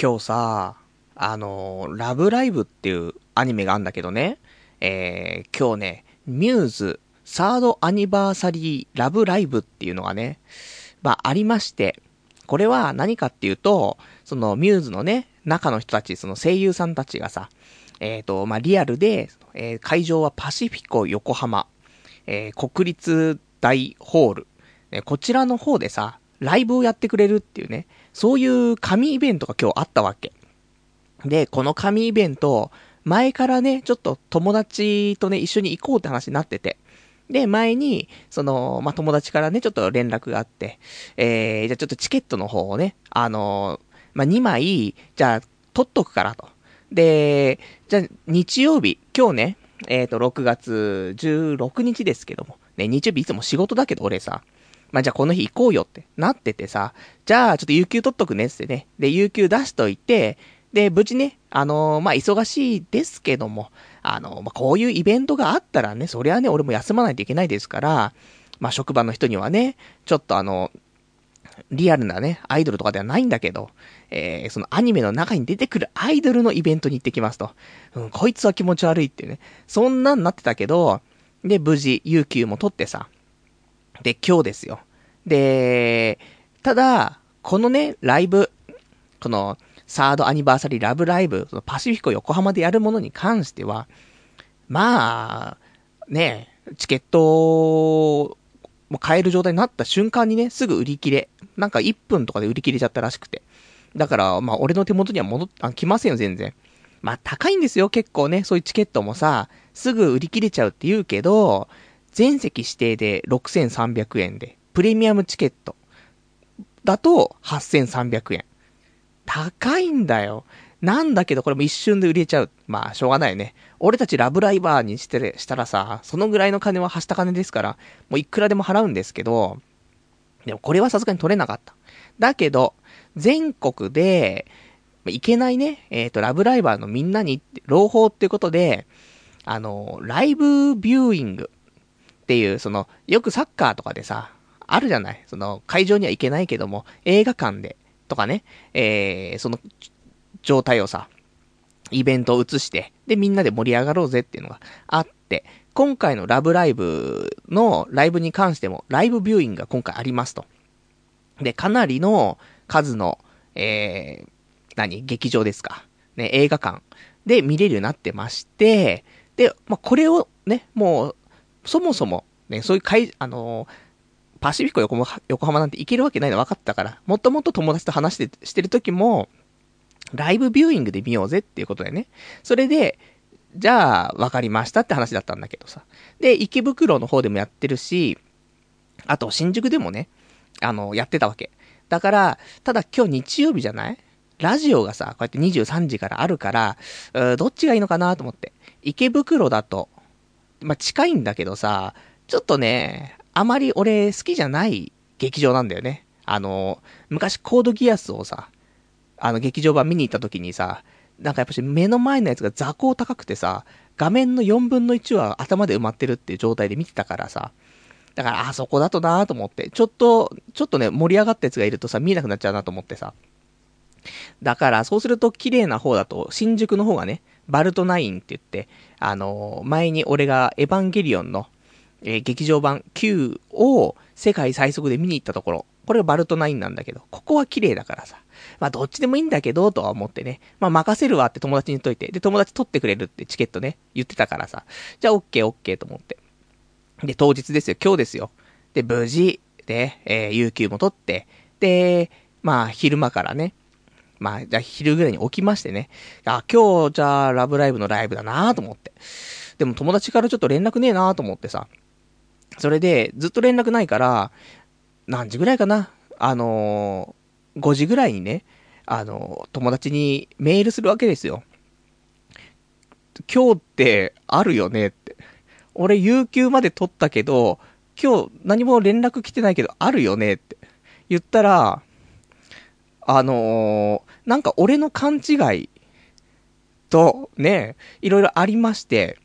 今日さ、あの、ラブライブっていうアニメがあるんだけどね、えー、今日ね、ミューズ、サードアニバーサリーラブライブっていうのがね、まあ、ありまして、これは何かっていうと、そのミューズのね、中の人たち、その声優さんたちがさ、えっ、ー、と、まあ、リアルで、えー、会場はパシフィコ横浜、えー、国立大ホール、ね、こちらの方でさ、ライブをやってくれるっていうね、そういう紙イベントが今日あったわけ。で、この紙イベント、前からね、ちょっと友達とね、一緒に行こうって話になってて。で、前に、その、まあ、友達からね、ちょっと連絡があって、えー、じゃあちょっとチケットの方をね、あのまあ、2枚、じゃあ、取っとくからと。で、じゃあ、日曜日、今日ね、えっ、ー、と、6月16日ですけども、ね、日曜日いつも仕事だけど俺さ、まあ、じゃあこの日行こうよってなっててさ、じゃあちょっと有給取っとくねってね。で、有給出しといて、で、無事ね、あのー、まあ、忙しいですけども、あのー、まあ、こういうイベントがあったらね、そりゃね、俺も休まないといけないですから、まあ、職場の人にはね、ちょっとあの、リアルなね、アイドルとかではないんだけど、えー、そのアニメの中に出てくるアイドルのイベントに行ってきますと。うん、こいつは気持ち悪いってね。そんなんなってたけど、で、無事、有給も取ってさ。で、今日ですよ。で、ただ、このね、ライブ、この、サードアニバーサリーラブライブ、そのパシフィコ横浜でやるものに関しては、まあ、ね、チケットも買える状態になった瞬間にね、すぐ売り切れ。なんか1分とかで売り切れちゃったらしくて。だから、まあ俺の手元には戻っ、あ、来ませんよ、全然。まあ高いんですよ、結構ね。そういうチケットもさ、すぐ売り切れちゃうって言うけど、全席指定で6300円で、プレミアムチケットだと8300円。高いんだよ。なんだけどこれも一瞬で売れちゃう。まあ、しょうがないね。俺たちラブライバーにしてしたらさ、そのぐらいの金ははした金ですから、もういくらでも払うんですけど、でもこれはさすがに取れなかった。だけど、全国で、いけないね、えっ、ー、と、ラブライバーのみんなに、朗報っていうことで、あの、ライブビューイングっていう、その、よくサッカーとかでさ、あるじゃない？その、会場には行けないけども、映画館で、とかね、えー、その、状態をさ、イベントを移して、で、みんなで盛り上がろうぜっていうのがあって、今回のラブライブのライブに関しても、ライブビューイングが今回ありますと。で、かなりの数の、えー、何？劇場ですか。ね、映画館で見れるようになってまして、で、まあ、これをね、もう、そもそも、ね、そういう会、あのー、パシフィコ横浜横浜なんて行けるわけないの分かったから、もともと友達と話して、してる時も、ライブビューイングで見ようぜっていうことでね。それで、じゃあ、わかりましたって話だったんだけどさ。で、池袋の方でもやってるし、あと、新宿でもね、あの、やってたわけ。だから、ただ今日日曜日じゃない？ラジオがさ、こうやって23時からあるから、どっちがいいのかなと思って。池袋だと、まあ、近いんだけどさ、ちょっとね、あまり俺好きじゃない劇場なんだよね。あの、昔コードギアスをさ、あの、劇場版見に行った時にさ、なんかやっぱし目の前のやつが座高高くてさ、画面の4分の1は頭で埋まってるっていう状態で見てたからさ、だから、あそこだとなーと思って、ちょっと、ちょっとね、盛り上がったやつがいるとさ、見えなくなっちゃうなと思ってさ。だから、そうすると綺麗な方だと、新宿の方がね、バルトナインって言って、あのー、前に俺がエヴァンゲリオンの、えー、劇場版9を世界最速で見に行ったところ、これがバルトナインなんだけど、ここは綺麗だからさ、まあどっちでもいいんだけど、とは思ってね。まあ任せるわって友達に言っといて。で、友達取ってくれるってチケットね、言ってたからさ。じゃあオッケーオッケーと思って。で、当日ですよ、今日ですよ。で、無事、で、えー、有給も取って、で、まあ昼間からね、まあ、じゃあ昼ぐらいに起きましてね。あ、今日、じゃあ、ラブライブのライブだなと思って。でも友達からちょっと連絡ねえなと思ってさ。それで、ずっと連絡ないから、何時ぐらいかな？あの5時ぐらいにね、あの、友達にメールするわけですよ。今日ってあるよねって。俺、有給まで取ったけど、今日何も連絡来てないけど、あるよねって言ったら、あのー、なんか俺の勘違いと、ね、いろいろありまして、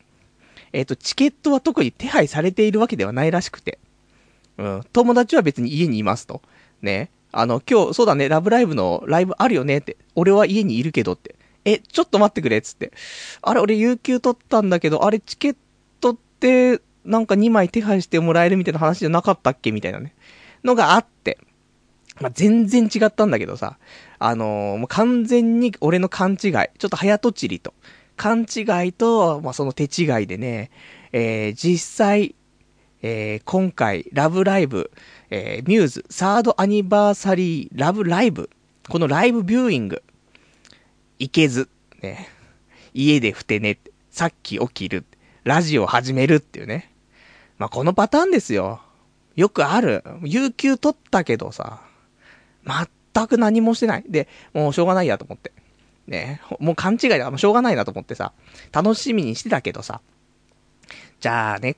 えっ、ー、と、チケットは特に手配されているわけではないらしくて、うん、友達は別に家にいますと。ね、あの、今日、そうだね、ラブライブのライブあるよねって。俺は家にいるけどって。え、ちょっと待ってくれっつって。あれ、俺、有給取ったんだけど、あれ、チケットって、なんか2枚手配してもらえるみたいな話じゃなかったっけみたいなね。のがあって。まあ、全然違ったんだけどさ。あのーもう完全に俺の勘違い。ちょっと早とちりと。勘違いと、まあ、その手違いでね、えー、実際、えー、今回、ラブライブ、えー、ミューズ、サードアニバーサリーラブライブ、このライブビューイング、行けず、ね、家でふてね、さっき起きる、ラジオ始めるっていうね。まあ、このパターンですよ。よくある。有給取ったけどさ、全く何もしてない。で、もうしょうがないやと思って。ね、もう勘違いだ。もうしょうがないなと思ってさ、楽しみにしてたけどさ、じゃあね、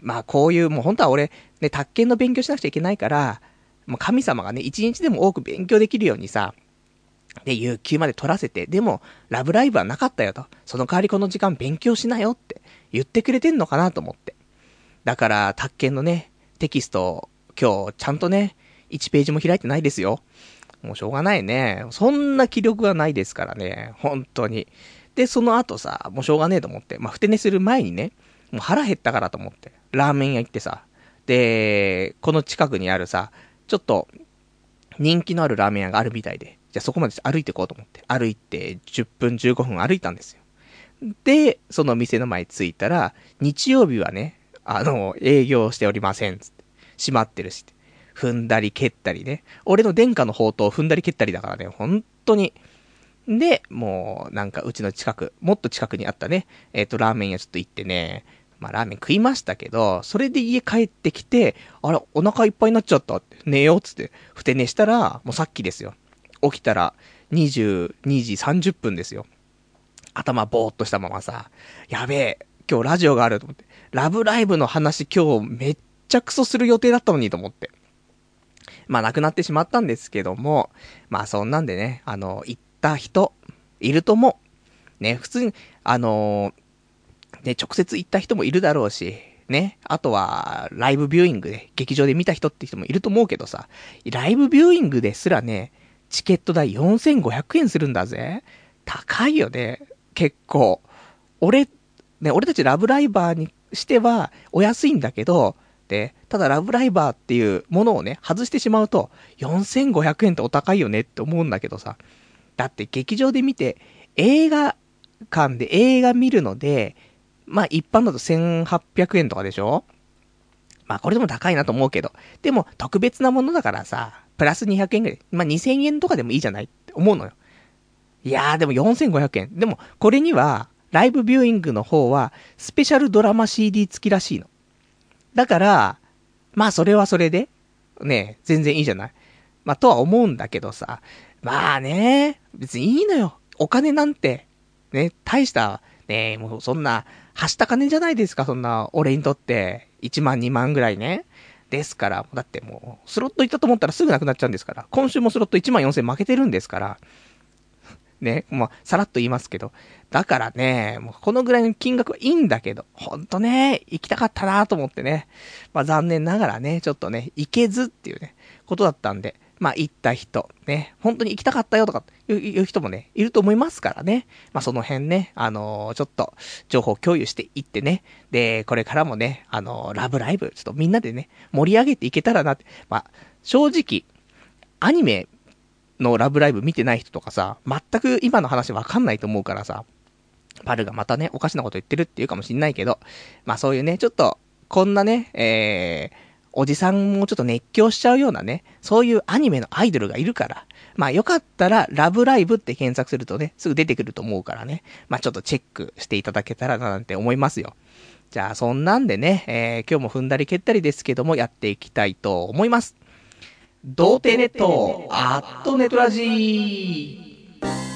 まあこういう、もう本当は俺、ね、宅建の勉強しなくちゃいけないから、もう神様がね、一日でも多く勉強できるようにさ、で、有給まで取らせて、でも、ラブライブはなかったよと。その代わりこの時間勉強しなよって言ってくれてんのかなと思って。だから、宅建のね、テキストを、今日、ちゃんとね、1ページも開いてないですよ。もうしょうがないね。そんな気力はないですからね。本当に。で、その後さ、もうしょうがねえと思って。まあ、ふて寝する前にね、もう腹減ったからと思って。ラーメン屋行ってさ。で、この近くにあるさ、ちょっと、人気のあるラーメン屋があるみたいで。じゃあそこまで歩いていこうと思って。歩いて10分15分歩いたんですよ。で、その店の前着いたら、日曜日はね、あの、営業しておりません。つって。閉まってるし。踏んだり蹴ったりね。俺の殿下の宝刀踏んだり蹴ったりだからね、本当に。で、もう、なんかうちの近く、もっと近くにあったね、えっ、と、ラーメン屋ちょっと行ってね、まあラーメン食いましたけど、それで家帰ってきて、あら、お腹いっぱいになっちゃったって、寝ようっつって、ふて寝したら、もうさっきですよ。起きたら、22時30分ですよ。頭ぼーっとしたままさ、やべえ、今日ラジオがあると思って、ラブライブの話今日めっちゃクソする予定だったのにと思って。まあ亡くなってしまったんですけども、まあそんなんでね、あの、行った人、いると思う。ね、普通に、あのね、直接行った人もいるだろうし、ね、あとは、ライブビューイングで、劇場で見た人って人もいると思うけどさ、ライブビューイングですらね、チケット代4500円するんだぜ。高いよね、結構。俺、ね、俺たちラブライバーにしては、お安いんだけど、ただラブライバーっていうものをね、外してしまうと、4500円ってお高いよねって思うんだけどさ。だって劇場で見て、映画館で映画見るので、まあ一般だと1800円とかでしょ？まあこれでも高いなと思うけど。でも特別なものだからさ、プラス200円ぐらい。まあ2000円とかでもいいじゃないって思うのよ。いやーでも4500円。でもこれには、ライブビューイングの方は、スペシャルドラマ CD 付きらしいの。だから、まあそれはそれで、ね、全然いいじゃない？まあとは思うんだけどさ、まあね、別にいいのよ。お金なんて、ね、大した、ね、もうそんな、はした金じゃないですか、そんな、俺にとって、1万2万ぐらいね。ですから、だってもう、スロット行ったと思ったらすぐなくなっちゃうんですから、今週もスロット1万4000負けてるんですから、ね、まあ、さらっと言いますけど。だからね、もうこのぐらいの金額はいいんだけど、ほんとね、行きたかったなと思ってね。まあ残念ながらね、ちょっとね、行けずっていうね、ことだったんで、まあ行った人、ね、本当に行きたかったよとかいういう人もね、いると思いますからね。まあその辺ね、あのーちょっと情報共有していってね。で、これからもね、あのーラブライブ、ちょっとみんなでね、盛り上げていけたらなって。まあ、正直、アニメのラブライブ見てない人とかさ、全く今の話わかんないと思うからさ、パルがまたね、おかしなこと言ってるって言うかもしんないけど、まあそういうね、ちょっと、こんなね、えー、おじさんもちょっと熱狂しちゃうようなね、そういうアニメのアイドルがいるから、まあよかったら、ラブライブって検索するとね、すぐ出てくると思うからね、まあちょっとチェックしていただけたらななんて思いますよ。じゃあそんなんでね、えー、今日も踏んだり蹴ったりですけども、やっていきたいと思います。童貞ネット、アットネトラジー。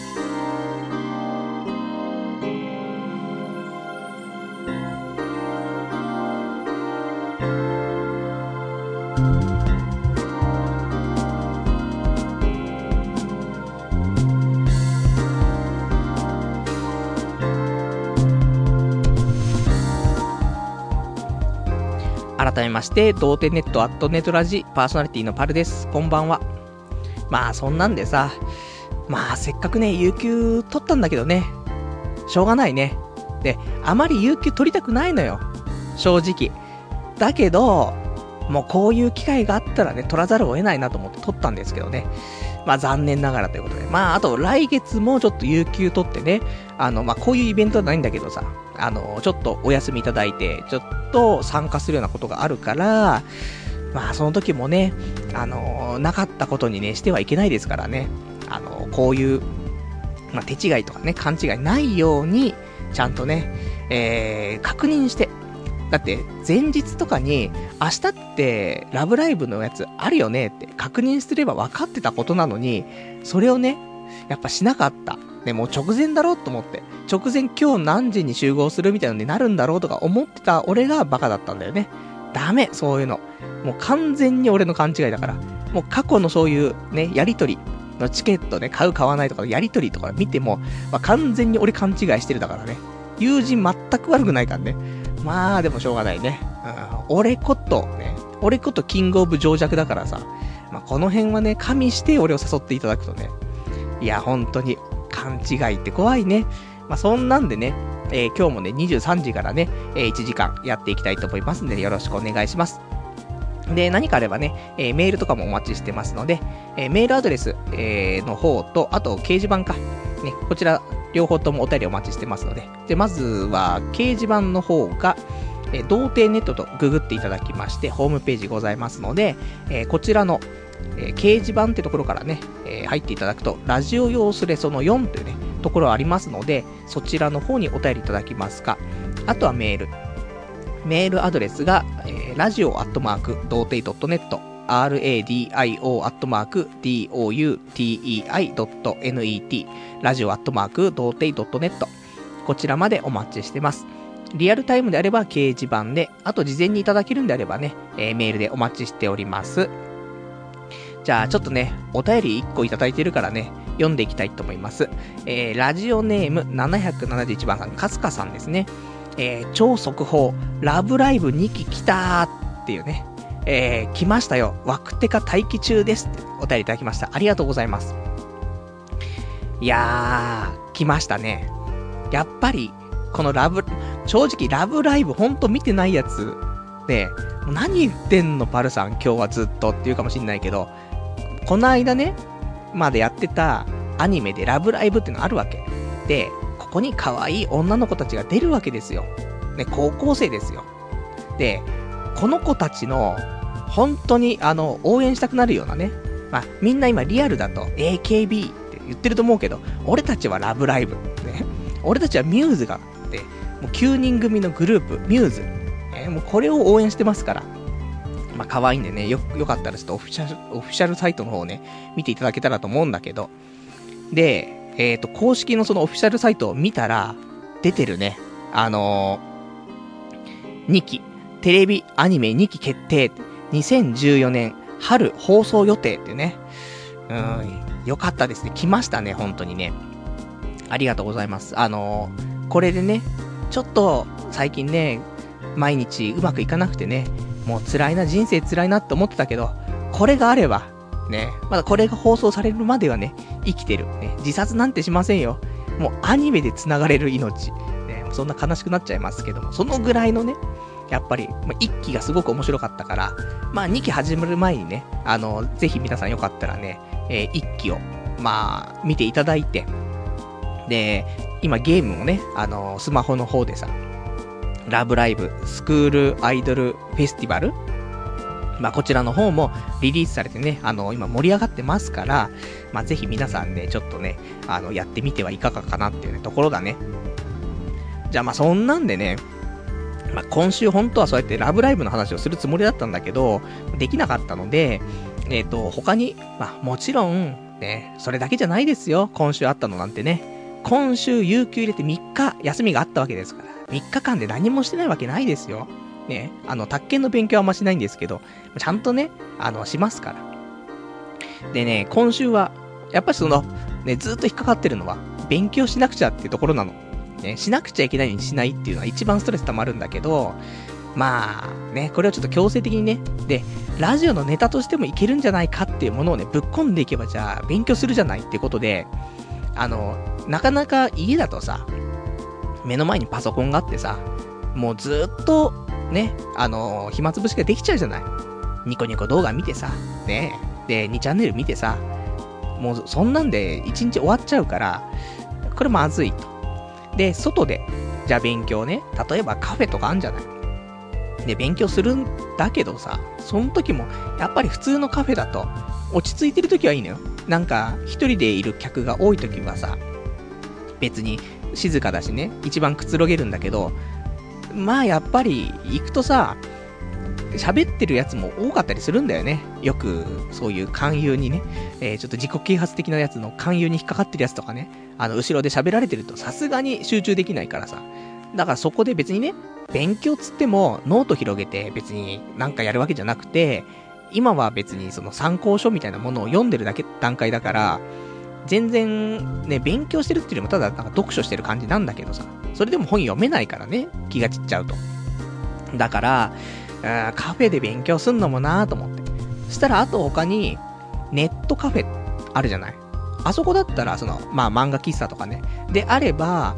改めまして、童貞ネットアットネトラジパーソナリティのパルです。こんばんは。まあそんなんでさ、まあせっかくね、有給取ったんだけどね、しょうがないね。で、あまり有給取りたくないのよ。正直。だけど、もうこういう機会があったらね、取らざるを得ないなと思って取ったんですけどね。まあ残念ながらということで。まああと来月もちょっと有給取ってね、あの、まあこういうイベントはないんだけどさ、あの、ちょっとお休みいただいて、ちょっと参加するようなことがあるから、まあその時もね、あの、なかったことにね、してはいけないですからね。あの、こういう、まあ手違いとかね、勘違いないように、ちゃんとね、えー、確認して、だって、前日とかに、明日って、ラブライブのやつあるよねって確認すれば分かってたことなのに、それをね、やっぱしなかった。ね、もう直前だろうと思って。直前今日何時に集合するみたいなのになるんだろうとか思ってた俺がバカだったんだよね。ダメ、そういうの。もう完全に俺の勘違いだから。もう過去のそういうね、やりとりのチケットね、買う買わないとかのやりとりとか見ても、まあ、完全に俺勘違いしてるだからね。友人全く悪くないからね。まあ、でもしょうがないね。うん、俺こと、ね、俺ことキングオブ情弱だからさ、まあ、この辺はね、加味して俺を誘っていただくとね、いや、本当に、勘違いって怖いね。まあ、そんなんでね、えー、今日もね、23時からね、えー、1時間やっていきたいと思いますんで、よろしくお願いします。で、何かあればね、えー、メールとかもお待ちしてますので、え、メールアドレス、え、の方と、あと掲示板か。ね、こちら、両方ともお便りお待ちしてますので。で、まずは、掲示板の方が、えー、童貞ネットとググっていただきまして、ホームページございますので、え、こちらの、えー、掲示板ってところからね、えー、入っていただくと、ラジオ用スレその4というね、ところありますので、そちらの方にお便りいただきますか、あとはメール。メールアドレスが、えー、ラジオアットマーク、童貞 .net、radio アットマーク、doutei.net、ラジオアットマーク、童貞 .net、こちらまでお待ちしてます。リアルタイムであれば掲示板で、あと事前にいただけるんであればね、えー、メールでお待ちしております。じゃあ、ちょっとね、お便り1個いただいてるからね、読んでいきたいと思います。えー、ラジオネーム771番さん、かすかさんですね。えー、超速報、ラブライブ2期来たーっていうね、えー、来ましたよ。ワクテカ待機中ですってお便りいただきました。ありがとうございます。いやー、来ましたね。やっぱり、このラブ、正直ラブライブほんと見てないやつで、何言ってんのパルさん今日はずっとって言うかもしんないけど、この間ね、までやってたアニメでラブライブってのあるわけ。で、ここに可愛い女の子たちが出るわけですよ。ね、高校生ですよ。で、この子たちの、本当に、あの、応援したくなるようなね。まあ、みんな今リアルだと AKB って言ってると思うけど、俺たちはラブライブ。ね。俺たちはミューズがあって、もう9人組のグループ、ミューズ。ね、もうこれを応援してますから。まあ、可愛いんでね、よ、よかったらちょっとオフィシャル、オフィシャルサイトの方をね、見ていただけたらと思うんだけど。で、えっ、ー、と、公式のそのオフィシャルサイトを見たら、出てるね、あのー、2期、テレビアニメ2期決定、2014年春放送予定ってね、うん、よかったですね。来ましたね、本当にね。ありがとうございます。あのー、これでね、ちょっと最近ね、毎日うまくいかなくてね、もう辛いな、人生辛いなって思ってたけど、これがあれば、ね、まだこれが放送されるまではね、生きてる。ね、自殺なんてしませんよ。もうアニメで繋がれる命。ね、そんな悲しくなっちゃいますけども、そのぐらいのね、やっぱり、まあ、1期がすごく面白かったから、まあ2期始まる前にね、あの、ぜひ皆さんよかったらね、えー、1期を、まあ、見ていただいて、で、今ゲームもね、あの、スマホの方でさ、ラブライブスクールアイドルフェスティバル？まあ、こちらの方もリリースされてね、あの、今盛り上がってますから、まあ、ぜひ皆さんね、ちょっとね、あの、やってみてはいかがかなっていうね、ところだね。じゃあまあ、そんなんでね、まあ、今週本当はそうやってラブライブの話をするつもりだったんだけど、できなかったので、えっ、ー、と、他に、まあ、もちろん、ね、それだけじゃないですよ、今週あったのなんてね。今週有給入れて3日休みがあったわけですから。3日間で何もしてないわけないですよ。ね、あの、宅建の勉強はあんましないんですけど、ちゃんとね、あの、しますから。でね、今週は、やっぱりその、ね、ずっと引っかかってるのは、勉強しなくちゃっていうところなの。ね、しなくちゃいけないにしないっていうのは一番ストレス溜まるんだけど、まあ、ね、これをちょっと強制的にね、で、ラジオのネタとしてもいけるんじゃないかっていうものをね、ぶっ込んでいけば、じゃあ、勉強するじゃないってことで、あの、なかなか家だとさ、目の前にパソコンがあってさ、もうずっと、ね、あの、暇つぶしができちゃうじゃない。ニコニコ動画見てさ、ね、で、2チャンネル見てさ、もうそんなんで1日終わっちゃうから、これまずいと。で、外で、じゃあ勉強ね、例えばカフェとかあんじゃないで、勉強するんだけどさ、その時も、やっぱり普通のカフェだと、落ち着いてる時はいいのよ。なんか、一人でいる客が多い時はさ、別に静かだしね、一番くつろげるんだけど、まあやっぱり行くとさ、喋ってるやつも多かったりするんだよね。よく、そういう勧誘にね、えー、ちょっと自己啓発的なやつの勧誘に引っかかってるやつとかね、あの、後ろで喋られてるとさすがに集中できないからさ。だからそこで別にね、勉強つってもノート広げて別になんかやるわけじゃなくて、今は別にその参考書みたいなものを読んでるだけ、段階だから、全然ね、勉強してるっていうよりもただなんか読書してる感じなんだけどさ、それでも本読めないからね、気が散っちゃうと。だから、カフェで勉強すんのもなーと思って。そしたらあと他に、ネットカフェあるじゃない。あそこだったら、その、まあ漫画喫茶とかね。であれば、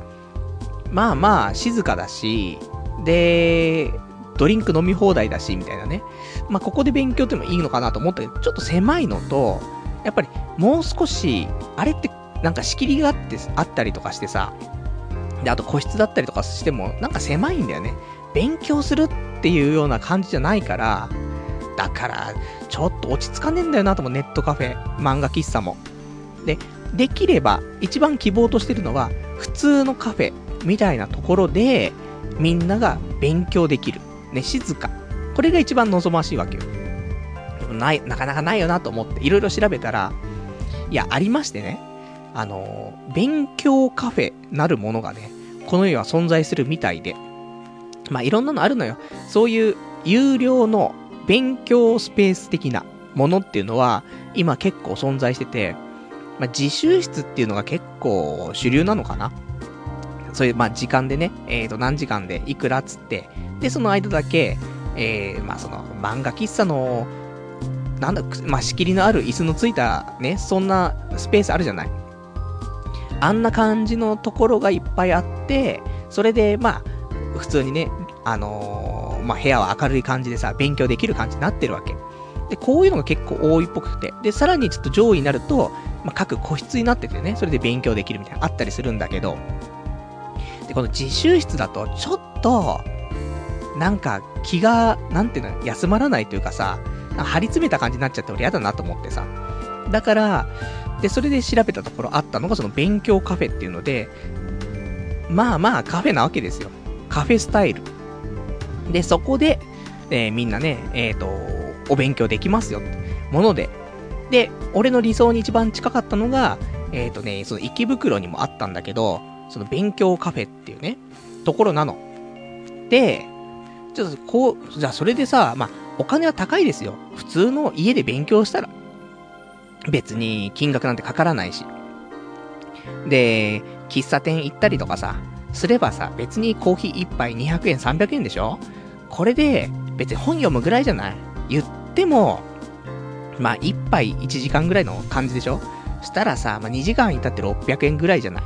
まあまあ静かだし、で、ドリンク飲み放題だし、みたいなね。まあここで勉強ってもいいのかなと思ったけど、ちょっと狭いのと、やっぱりもう少し、あれってなんか仕切りがあって、あったりとかしてさ、で、あと個室だったりとかしても、なんか狭いんだよね。勉強するっていうような感じじゃないから、だから、ちょっと落ち着かねえんだよなとも、ネットカフェ、漫画喫茶も。で、できれば、一番希望としてるのは、普通のカフェみたいなところで、みんなが勉強できる。ね、静か。これが一番望ましいわけよ。ない、なかなかないよなと思って、いろいろ調べたら、いや、ありましてね。あの、勉強カフェなるものがね、この世は存在するみたいで。まあ、いろんなのあるのよ。そういう有料の勉強スペース的なものっていうのは、今結構存在してて、まあ、自習室っていうのが結構主流なのかなそういう、まあ、時間でね、えっ、ー、と、何時間でいくらっつって、で、その間だけ、えー、まあ、その、漫画喫茶の、なんだ、まあ、仕切りのある椅子のついた、ね、そんなスペースあるじゃない。あんな感じのところがいっぱいあって、それで、まあ、普通にね、あのー、まあ、部屋は明るい感じでさ、勉強できる感じになってるわけ。で、こういうのが結構多いっぽくて。で、さらにちょっと上位になると、まあ、各個室になっててね、それで勉強できるみたいな、あったりするんだけど、で、この自習室だと、ちょっと、なんか気が、なんていうの、休まらないというかさ、張り詰めた感じになっちゃって俺嫌だなと思ってさ。だから、で、それで調べたところあったのがその勉強カフェっていうので、まあまあカフェなわけですよ。カフェスタイル。で、そこで、えー、みんなね、えっ、ー、と、お勉強できますよってもので。で、俺の理想に一番近かったのが、えっ、ー、とね、その池袋にもあったんだけど、その勉強カフェっていうね、ところなの。で、ちょっとこう、じゃあそれでさ、まあ、お金は高いですよ。普通の家で勉強したら。別に金額なんてかからないし。で、喫茶店行ったりとかさ、すればさ、別にコーヒー1杯200円300円でしょ？これで、別に本読むぐらいじゃない？言っても、まあ1杯1時間ぐらいの感じでしょ？したらさ、まあ2時間いたって600円ぐらいじゃない？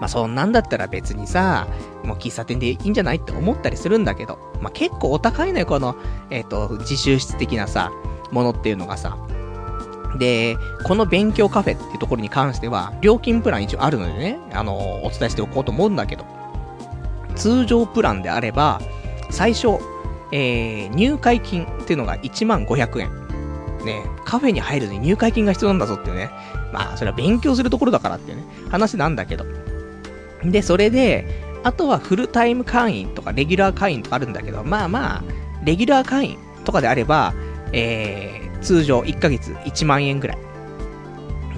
まあそんなんだったら別にさ、もう喫茶店でいいんじゃないって思ったりするんだけど、まあ結構お高いのよ、この、えっ、ー、と、自習室的なさ、ものっていうのがさ。で、この勉強カフェっていうところに関しては、料金プラン一応あるのでね、あの、お伝えしておこうと思うんだけど、通常プランであれば、最初、えー、入会金っていうのが1万500円。ね、カフェに入るのに入会金が必要なんだぞっていうね。まあ、それは勉強するところだからっていうね、話なんだけど。で、それで、あとはフルタイム会員とかレギュラー会員とかあるんだけど、まあまあ、レギュラー会員とかであれば、えー、通常1ヶ月1万円ぐらい。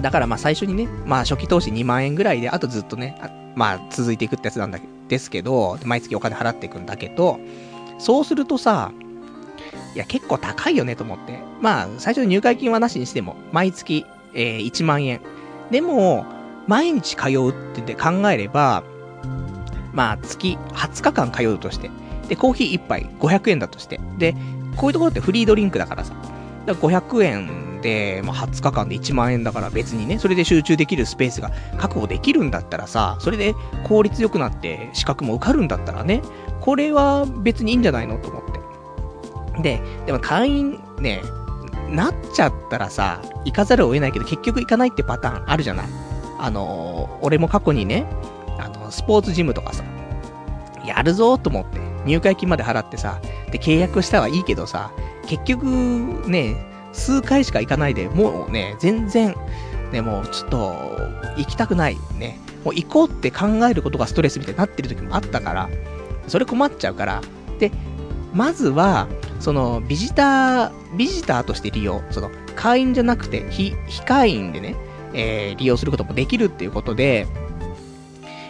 だからまあ最初にね、まあ初期投資2万円ぐらいで、あとずっとね、あまあ続いていくってやつなんだですけど、毎月お金払っていくんだけど、そうするとさ、いや結構高いよねと思って。まあ最初の入会金はなしにしても、毎月、えー、1万円。でも、毎日通うってで考えれば、まあ月20日間通うとして、で、コーヒー1杯500円だとして。で、こういうところってフリードリンクだからさ。だから500円で、まあ、20日間で1万円だから別にね、それで集中できるスペースが確保できるんだったらさ、それで効率良くなって資格も受かるんだったらね、これは別にいいんじゃないのと思って。で、でも会員ね、なっちゃったらさ、行かざるを得ないけど結局行かないってパターンあるじゃない。あの、俺も過去にね、あの、スポーツジムとかさ、やるぞと思って、入会金まで払ってさ、で、契約したはいいけどさ、結局、ね、数回しか行かないで、もうね、全然、ね、もうちょっと、行きたくない。ね。もう行こうって考えることがストレスみたいになってる時もあったから、それ困っちゃうから、で、まずは、その、ビジター、ビジターとして利用、その、会員じゃなくて、非、非会員でね、えー、利用することもできるっていうことで、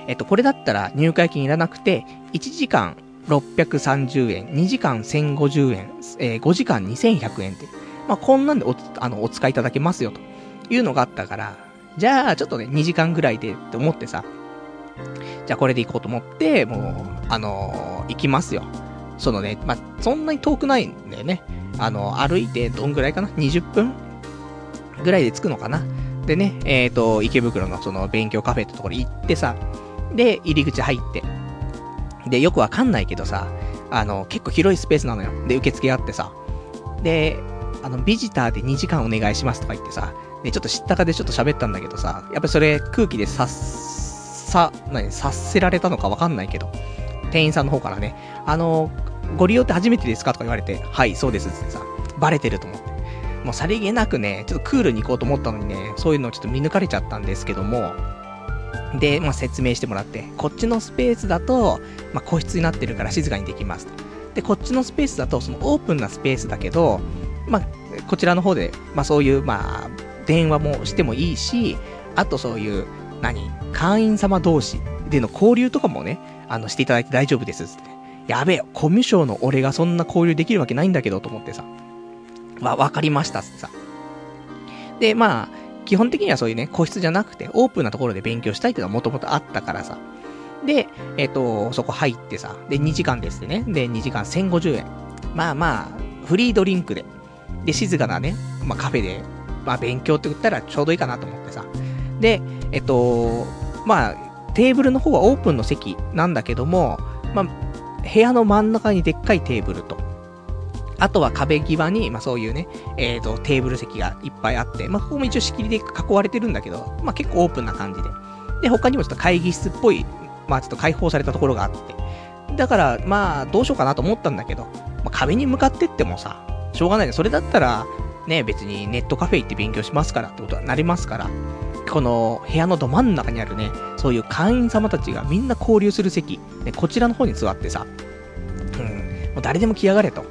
えっと、これだったら入会金いらなくて、1時間630円、2時間1050円、えー、5時間2100円って、まあ、こんなんでお、あの、お使いいただけますよ、というのがあったから、じゃあ、ちょっとね、2時間ぐらいでって思ってさ、じゃあこれで行こうと思って、もう、あのー、行きますよ。そのね、まあ、そんなに遠くないんだよね。あの、歩いてどんぐらいかな ?20 分ぐらいで着くのかな？でね、えっ、ー、と、池袋のその勉強カフェってところ行ってさ、で、入り口入って、で、よくわかんないけどさ、あの、結構広いスペースなのよ。で、受付あってさ。で、あの、ビジターで2時間お願いしますとか言ってさ、で、ちょっと知ったかでちょっと喋ったんだけどさ、やっぱそれ空気でさっさ、何、察せられたのかわかんないけど、店員さんの方からね、あの、ご利用って初めてですかとか言われて、はい、そうですってさ、バレてると思って。もうさりげなくね、ちょっとクールに行こうと思ったのにね、そういうのをちょっと見抜かれちゃったんですけども、で、まあ、説明してもらって、こっちのスペースだと、まあ、個室になってるから静かにできますと。で、こっちのスペースだと、そのオープンなスペースだけど、まあ、こちらの方で、まあ、そういう、まあ、電話もしてもいいし、あとそういう、何？会員様同士での交流とかもね、あの、していただいて大丈夫ですって。やべえ、コミュ障の俺がそんな交流できるわけないんだけど、と思ってさ。まあ、わかりましたってさ。で、まあ、基本的にはそういうね、個室じゃなくて、オープンなところで勉強したいっていうのはもともとあったからさ。で、えっ、ー、と、そこ入ってさ、で、2時間ですってね。で、2時間1050円。まあまあ、フリードリンクで。で、静かなね、まあカフェで、まあ勉強って言ったらちょうどいいかなと思ってさ。で、えっ、ー、と、まあ、テーブルの方はオープンの席なんだけども、まあ、部屋の真ん中にでっかいテーブルと、あとは壁際に、まあそういうね、えっ、ー、と、テーブル席がいっぱいあって、まあここも一応仕切りで囲われてるんだけど、まあ結構オープンな感じで。で、他にもちょっと会議室っぽい、まあちょっと開放されたところがあって。だから、まあどうしようかなと思ったんだけど、まあ壁に向かってってもさ、しょうがないね。それだったら、ね、別にネットカフェ行って勉強しますからってことになりますから、この部屋のど真ん中にあるね、そういう会員様たちがみんな交流する席、ね、こちらの方に座ってさ、うん、もう誰でも来やがれと。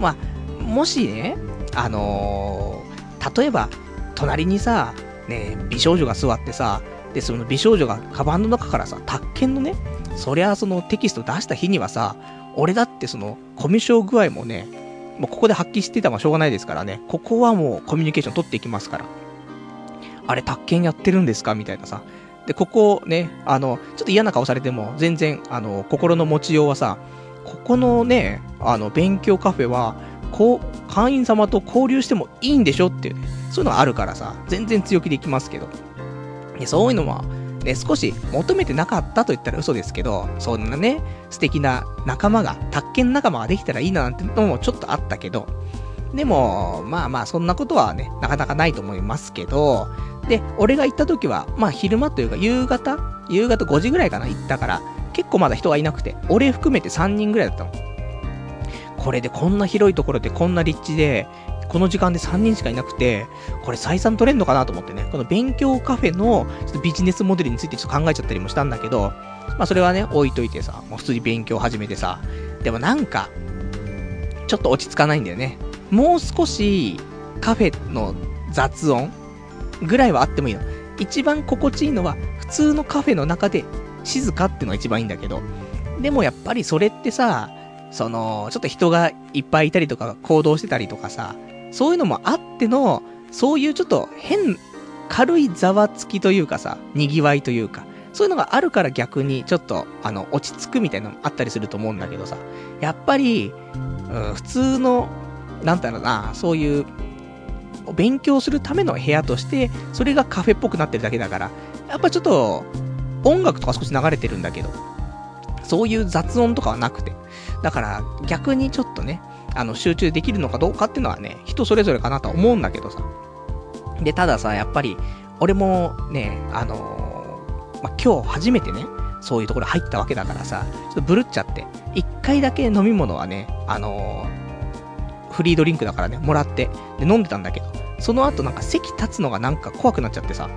まあ、もしね、あのー、例えば、隣にさ、ね、美少女が座ってさ、で、その美少女がカバンの中からさ、宅建のね、そりゃそのテキスト出した日にはさ、俺だってその、コミュ障具合もね、もうここで発揮してたのはしょうがないですからね、ここはもうコミュニケーション取っていきますから。あれ、宅建やってるんですか？みたいなさ。で、ここね、あの、ちょっと嫌な顔されても、全然、あの、心の持ちようはさ、ここのね、あの、勉強カフェは、こう、会員様と交流してもいいんでしょっていう、ね、そういうのがあるからさ、全然強気でいきますけど。そういうのは、ね、少し求めてなかったと言ったら嘘ですけど、そんなね、素敵な仲間が、宅建仲間ができたらいいななんてのもちょっとあったけど、でも、まあまあ、そんなことはね、なかなかないと思いますけど、で、俺が行った時は、まあ昼間というか夕方夕方5時ぐらいかな行ったから、結構まだ人がいなくて、俺含めて3人ぐらいだったの。これでこんな広いところでこんな立地で、この時間で3人しかいなくて、これ採算取れんのかなと思ってね、この勉強カフェのちょっとビジネスモデルについてちょっと考えちゃったりもしたんだけど、まあそれはね、置いといてさ、もう普通に勉強始めてさ、でもなんか、ちょっと落ち着かないんだよね。もう少しカフェの雑音ぐらいはあってもいいの。一番心地いいのは、普通のカフェの中で静かってのが一番いいんだけど、でもやっぱりそれってさ、その、ちょっと人がいっぱいいたりとか、行動してたりとかさ、そういうのもあっての、そういうちょっと変、軽いざわつきというかさ、賑わいというか、そういうのがあるから逆にちょっと、あの、落ち着くみたいなのもあったりすると思うんだけどさ、やっぱり、うん、普通の、なんだろうな、そういう、勉強するための部屋として、それがカフェっぽくなってるだけだから、やっぱちょっと、音楽とか少し流れてるんだけど、そういう雑音とかはなくて。だから逆にちょっとね、あの集中できるのかどうかっていうのはね、人それぞれかなとは思うんだけどさ。で、たださ、やっぱり、俺もね、あのー、ま、今日初めてね、そういうところ入ったわけだからさ、ちょっとブルっちゃって、一回だけ飲み物はね、あのー、フリードリンクだからね、もらって、で、飲んでたんだけど、その後なんか席立つのがなんか怖くなっちゃってさ、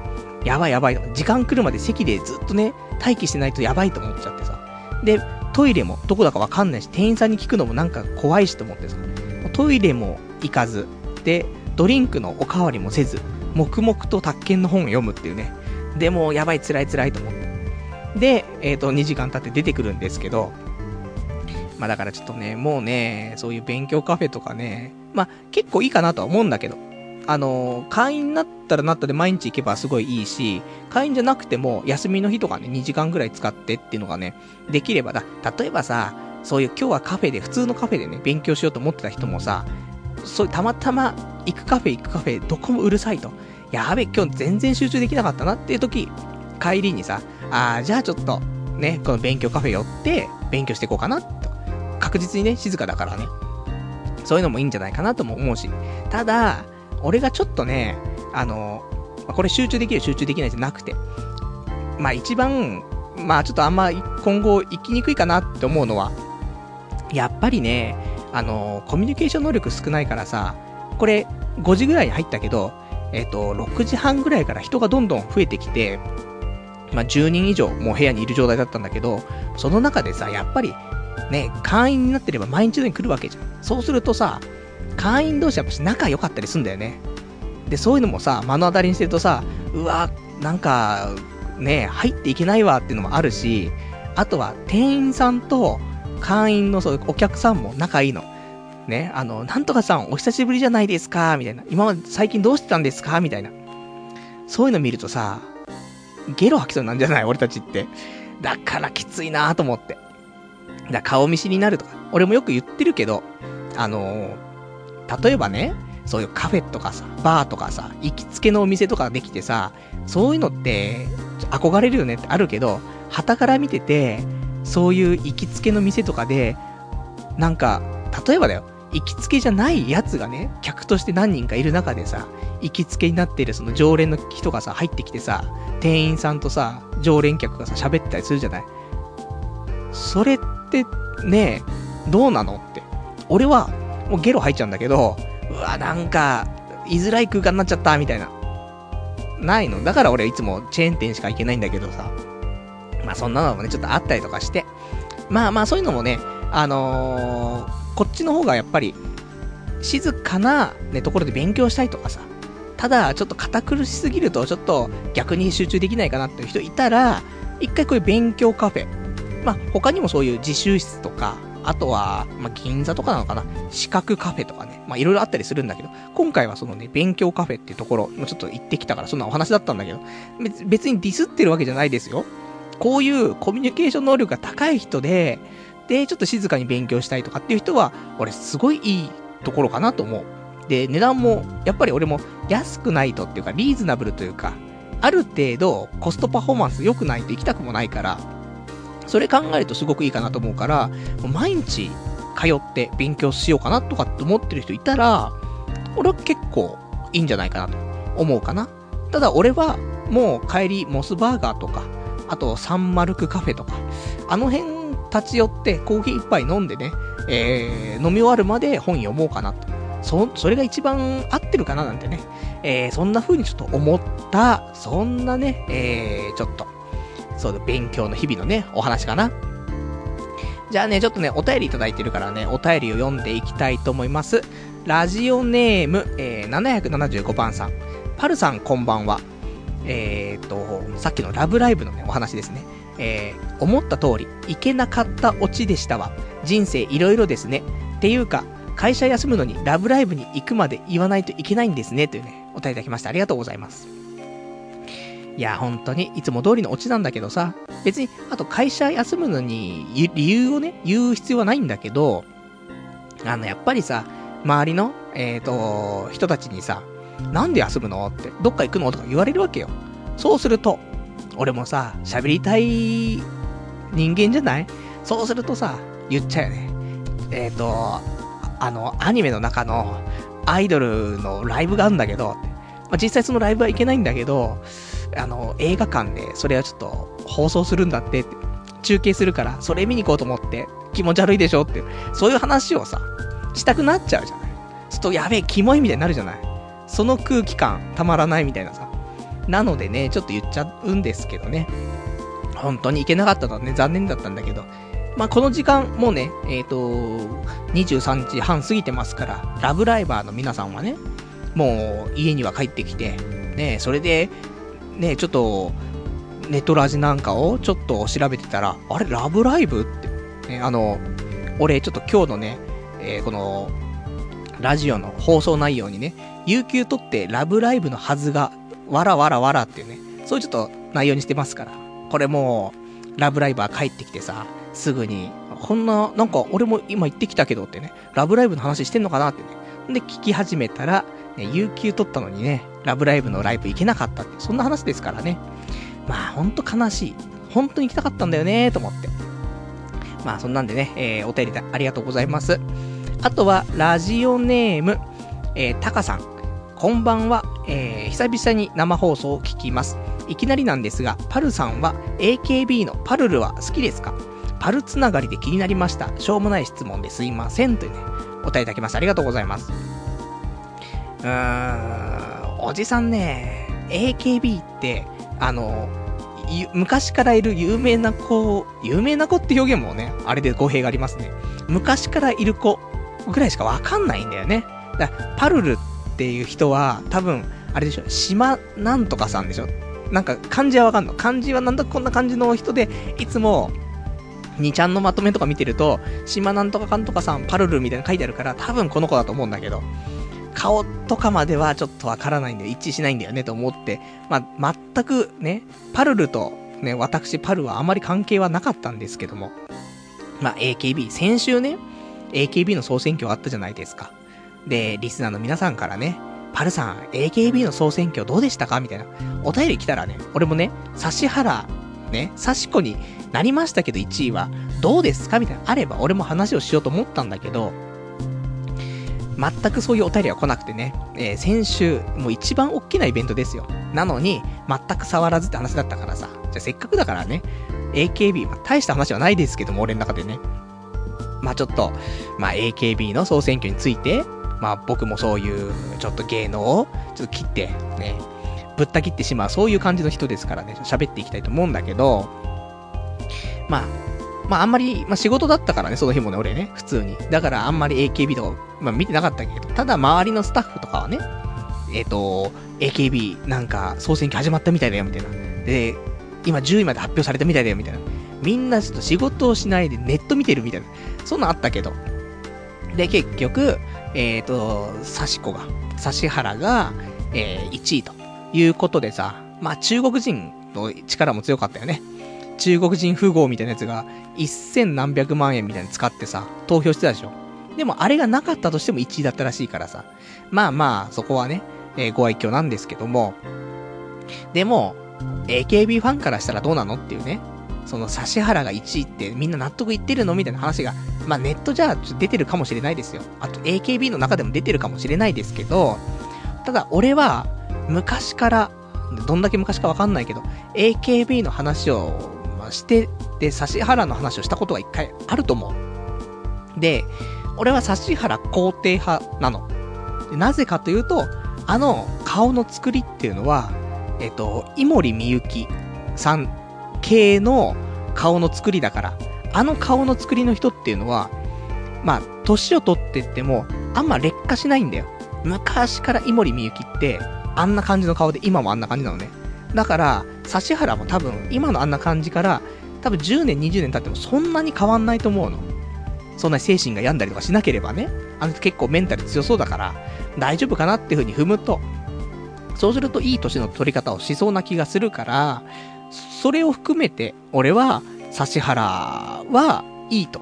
やばいやばい、時間来るまで席でずっとね、待機してないとやばいと思っちゃってさ。で、トイレもどこだかわかんないし、店員さんに聞くのもなんか怖いしと思ってさ。トイレも行かず、で、ドリンクのおかわりもせず、黙々と宅建の本を読むっていうね。でも、やばい、辛い辛いと思って。で、えっ、ー、と、2時間経って出てくるんですけど、まあだからちょっとね、もうね、そういう勉強カフェとかね、まあ結構いいかなとは思うんだけど、あの、会員になったらなったで毎日行けばすごいいいし、会員じゃなくても休みの日とかね、2時間ぐらい使ってっていうのがね、できればだ。例えばさ、そういう今日はカフェで、普通のカフェでね、勉強しようと思ってた人もさ、そうたまたま行くカフェ行くカフェ、どこもうるさいと。やべ、今日全然集中できなかったなっていう時、帰りにさ、あー、じゃあちょっと、ね、この勉強カフェ寄って、勉強していこうかなと。確実にね、静かだからね。そういうのもいいんじゃないかなとも思うし。ただ、俺がちょっとね、あの、これ集中できる集中できないじゃなくて、まあ一番、まあちょっとあんま今後生きにくいかなって思うのは、やっぱりね、あの、コミュニケーション能力少ないからさ、これ5時ぐらいに入ったけど、えっ、と、6時半ぐらいから人がどんどん増えてきて、まあ10人以上もう部屋にいる状態だったんだけど、その中でさ、やっぱりね、会員になってれば毎日のように来るわけじゃん。そうするとさ、会員同士やっぱ仲良かったりすんだよね。で、そういうのもさ、目の当たりにしてるとさ、うわ、なんか、ね、入っていけないわっていうのもあるし、あとは店員さんと会員のそうお客さんも仲いいの。ね、あの、なんとかさんお久しぶりじゃないですかみたいな。今まで最近どうしてたんですかみたいな。そういうの見るとさ、ゲロ吐きそうなんじゃない？俺たちって。だからきついなと思って。だ顔見知りになるとか。俺もよく言ってるけど、あのー、例えばね、そういうカフェとかさ、バーとかさ、行きつけのお店とかできてさ、そういうのって、憧れるよねってあるけど、旗から見てて、そういう行きつけの店とかで、なんか、例えばだよ、行きつけじゃないやつがね、客として何人かいる中でさ、行きつけになってるその常連の人がさ、入ってきてさ、店員さんとさ、常連客がさ、喋ってたりするじゃない？それって、ね、どうなのって。俺は、もうゲロ入っちゃうんだけど、うわ、なんか、居づらい空間になっちゃった、みたいな。ないの。だから俺いつもチェーン店しか行けないんだけどさ。まあそんなのもね、ちょっとあったりとかして。まあまあそういうのもね、あのー、こっちの方がやっぱり、静かな、ね、ところで勉強したいとかさ。ただ、ちょっと堅苦しすぎると、ちょっと逆に集中できないかなっていう人いたら、一回こういう勉強カフェ。まあ他にもそういう自習室とか、あとは、まあ、銀座とかなのかな？資格カフェとかね。まあ、いろいろあったりするんだけど、今回はそのね、勉強カフェっていうところ、ちょっと行ってきたから、そんなお話だったんだけど、別にディスってるわけじゃないですよ。こういうコミュニケーション能力が高い人で、で、ちょっと静かに勉強したいとかっていう人は、俺すごいいいところかなと思う。で、値段も、やっぱり俺も安くないとっていうか、リーズナブルというか、ある程度コストパフォーマンス良くないと行きたくもないから、それ考えるとすごくいいかなと思うから、毎日通って勉強しようかなとかって思ってる人いたら、俺は結構いいんじゃないかなと思うかな。ただ俺はもう帰りモスバーガーとか、あとサンマルクカフェとか、あの辺立ち寄ってコーヒー一杯飲んでね、えー、飲み終わるまで本読もうかなと。そ、それが一番合ってるかななんてね。えー、そんな風にちょっと思った、そんなね、えー、ちょっと、そうだ、勉強の日々のね、お話かな。じゃあね、ちょっとね、お便りいただいてるからね、お便りを読んでいきたいと思います。ラジオネーム、えー、775番さん。パルさん、こんばんは。えーと、さっきのラブライブのね、お話ですね。えー、思った通り、いけなかったオチでしたわ。人生いろいろですね。っていうか、会社休むのにラブライブに行くまで言わないといけないんですね。というね、お便りいただきましてありがとうございます。いや、本当に、いつも通りのオチなんだけどさ、別に、あと会社休むのに、理由をね、言う必要はないんだけど、あの、やっぱりさ、周りの、えっ、ー、と、人たちにさ、なんで休むのって、どっか行くのとか言われるわけよ。そうすると、俺もさ、喋りたい人間じゃない？そうするとさ、言っちゃうよね。えっ、ー、と、あの、アニメの中のアイドルのライブがあるんだけど、まあ、実際そのライブは行けないんだけど、あの、映画館でそれはちょっと放送するんだってって、中継するから、それ見に行こうと思って、気持ち悪いでしょって、そういう話をさ、したくなっちゃうじゃない。ちょっとやべえ、キモいみたいになるじゃない。その空気感、たまらないみたいなさ。なのでね、ちょっと言っちゃうんですけどね。本当に行けなかったのはね、残念だったんだけど。まあ、この時間、もうね、えっ、ー、と、23時半過ぎてますから、ラブライバーの皆さんはね、もう家には帰ってきて、ね、それで、ね、ちょっと、ネットラジなんかをちょっと調べてたら、あれ、ラブライブ？って、ね、あの、俺、ちょっと今日のね、えー、この、ラジオの放送内容にね、有給取ってラブライブのはずが、わらわらわらっていうね、そういうちょっと内容にしてますから。これもう、ラブライバー帰ってきてさ、すぐに、こんな、なんか俺も今行ってきたけどってね、ラブライブの話してんのかなってね。で、聞き始めたら、ね、有給取ったのにね、ラブライブのライブ行けなかったって、そんな話ですからね。まあ、ほんと悲しい。本当に行きたかったんだよねと思って。まあ、そんなんでね、えー、お便りでありがとうございます。あとは、ラジオネーム、えー、タカさん。こんばんは、えー、久々に生放送を聞きます。いきなりなんですが、パルさんは AKB のパルルは好きですか？パルつながりで気になりました。しょうもない質問ですいません。というね、お答えいただきました。ありがとうございます。うん、おじさんね、AKB って、あの、昔からいる有名な子、有名な子って表現もね、あれで語弊がありますね。昔からいる子ぐらいしかわかんないんだよね。だパルルっていう人は、多分、あれでしょ、島なんとかさんでしょなんか漢字はわかんの。漢字はなんだこんな感じの人で、いつも、2ちゃんのまとめとか見てると、島なんとかかんとかさん、パルルみたいな書いてあるから、多分この子だと思うんだけど、顔とかまではちょっとわからないんで、一致しないんだよねと思って、まあ、全くね、パルルとね、私パルはあまり関係はなかったんですけども、まあ、AKB、先週ね、AKB の総選挙あったじゃないですか。で、リスナーの皆さんからね、パルさん、AKB の総選挙どうでしたかみたいな。お便り来たらね、俺もね、指原、ね、指子になりましたけど1位は、どうですかみたいな。あれば俺も話をしようと思ったんだけど、全くそういうお便りは来なくてね、えー、先週、もう一番大きなイベントですよ。なのに、全く触らずって話だったからさ、じゃあせっかくだからね、AKB、まあ、大した話はないですけども、俺の中でね。まあちょっと、まあ AKB の総選挙について、まあ僕もそういう、ちょっと芸能を、ちょっと切って、ね、ぶった切ってしまう、そういう感じの人ですからね、喋っていきたいと思うんだけど、まあ、まああんまり、まあ仕事だったからね、その日もね、俺ね、普通に。だからあんまり AKB とか、まあ見てなかったけど、ただ周りのスタッフとかはね、えっ、ー、と、AKB なんか総選挙始まったみたいだよ、みたいな。で、今10位まで発表されたみたいだよ、みたいな。みんなちょっと仕事をしないでネット見てるみたいな。そんなんあったけど。で、結局、えっ、ー、と、指子が、指原が、えー、1位ということでさ、まあ中国人の力も強かったよね。中国人富豪みたいなやつが、一千何百万円みたいに使ってさ、投票してたでしょ。でもあれがなかったとしても1位だったらしいからさ。まあまあ、そこはね、えー、ご愛嬌なんですけども。でも、AKB ファンからしたらどうなのっていうね。その指原が1位ってみんな納得いってるのみたいな話が、まあネットじゃ出てるかもしれないですよ。あと AKB の中でも出てるかもしれないですけど、ただ俺は昔から、どんだけ昔かわかんないけど、AKB の話を、して、で、指原の話をしたことが一回あると思う。で、俺は指原肯定派なの。なぜかというと、あの顔の作りっていうのは、えっと、井森美幸さん系の顔の作りだから、あの顔の作りの人っていうのは、まあ、年を取ってっても、あんま劣化しないんだよ。昔から井森美幸って、あんな感じの顔で、今もあんな感じなのね。だから、指原も多分、今のあんな感じから、多分10年、20年経ってもそんなに変わんないと思うの。そんな精神が病んだりとかしなければね。あの人結構メンタル強そうだから、大丈夫かなっていう風に踏むと、そうするといい年の取り方をしそうな気がするから、それを含めて、俺は、指原はいいと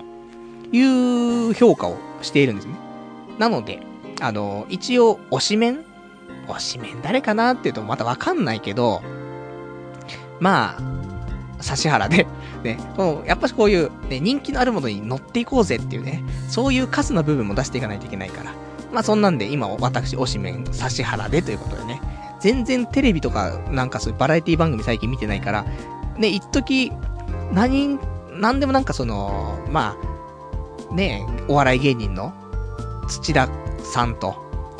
いう評価をしているんですね。なので、あの、一応、推しメン？推しメン誰かなっていうとまたわかんないけど、まあ、指原で、ね、このやっぱしこういう、ね、人気のあるものに乗っていこうぜっていうね、そういう数の部分も出していかないといけないから。まあそんなんで今私、推しメン、指原でということでね、全然テレビとかなんかそういうバラエティ番組最近見てないから、ね、一時何、何でもなんかその、まあ、ね、お笑い芸人の土田さんと、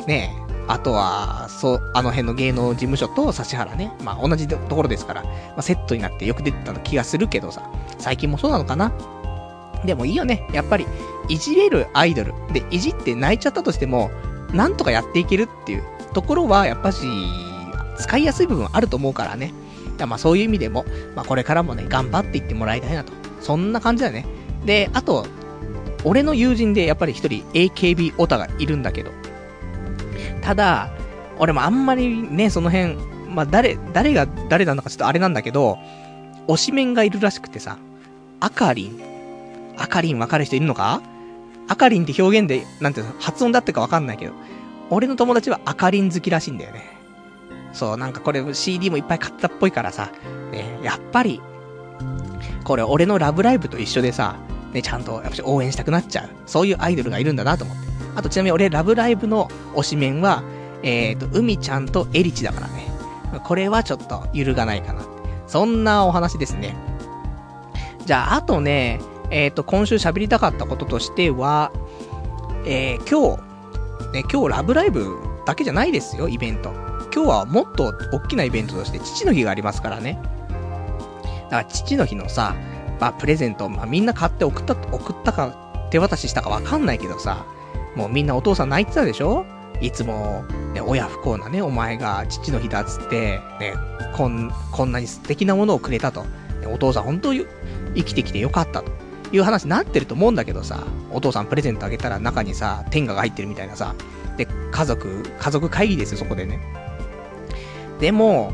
ね、あとは、そう、あの辺の芸能事務所と指原ね。まあ同じところですから、まあセットになってよく出てた気がするけどさ、最近もそうなのかなでもいいよね。やっぱり、いじれるアイドル。で、いじって泣いちゃったとしても、なんとかやっていけるっていうところは、やっぱし、使いやすい部分あると思うからね。まあそういう意味でも、まあこれからもね、頑張っていってもらいたいなと。そんな感じだね。で、あと、俺の友人でやっぱり一人 AKB オタがいるんだけど、ただ、俺もあんまりね、その辺、まあ、誰、誰が誰なのかちょっとあれなんだけど、推しメンがいるらしくてさ、あかりん。あかりんわかる人いるのか？あかりんって表現で、なんていうの、発音だってかわかんないけど、俺の友達はあかりん好きらしいんだよね。そう、なんかこれ CD もいっぱい買ったっぽいからさ、ね、やっぱり、これ俺のラブライブと一緒でさ、ね、ちゃんとやっぱ応援したくなっちゃう。そういうアイドルがいるんだなと思って。あとちなみに俺ラブライブの推しメンは、えっ、ー、と、海ちゃんとエリチだからね。これはちょっと揺るがないかな。そんなお話ですね。じゃあ、あとね、えっ、ー、と、今週喋りたかったこととしては、えー、今日、ね、今日ラブライブだけじゃないですよ、イベント。今日はもっと大きなイベントとして父の日がありますからね。だから父の日のさ、まあ、プレゼント、まあ、みんな買って送った、送ったか、手渡ししたかわかんないけどさ、もうみんなお父さん泣いてたでしょ？いつも、ね、親不幸なね、お前が父の日だっつって、ね、こん、こんなに素敵なものをくれたと。ね、お父さん本当に生きてきてよかったと。いう話になってると思うんだけどさ、お父さんプレゼントあげたら中にさ、天下が入ってるみたいなさ、で、家族、家族会議ですよ、そこでね。でも、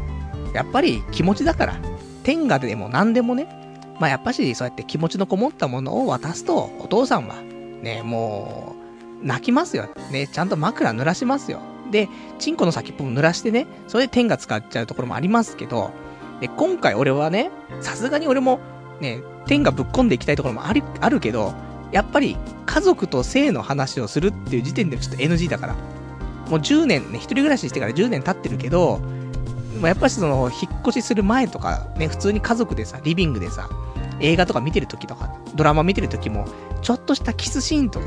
やっぱり気持ちだから、天下でも何でもね、まあやっぱしそうやって気持ちのこもったものを渡すと、お父さんは、ね、もう、泣きますよ。ね、ちゃんと枕濡らしますよ。で、チンコの先っぽも濡らしてね、それで天が使っちゃうところもありますけど、で、今回俺はね、さすがに俺も、ね、天がぶっ込んでいきたいところもあり、あるけど、やっぱり家族と性の話をするっていう時点でちょっと NG だから。もう10年ね、一人暮らししてから10年経ってるけど、やっぱしその、引っ越しする前とか、ね、普通に家族でさ、リビングでさ、映画とか見てる時とか、ドラマ見てる時も、ちょっとしたキスシーンとか、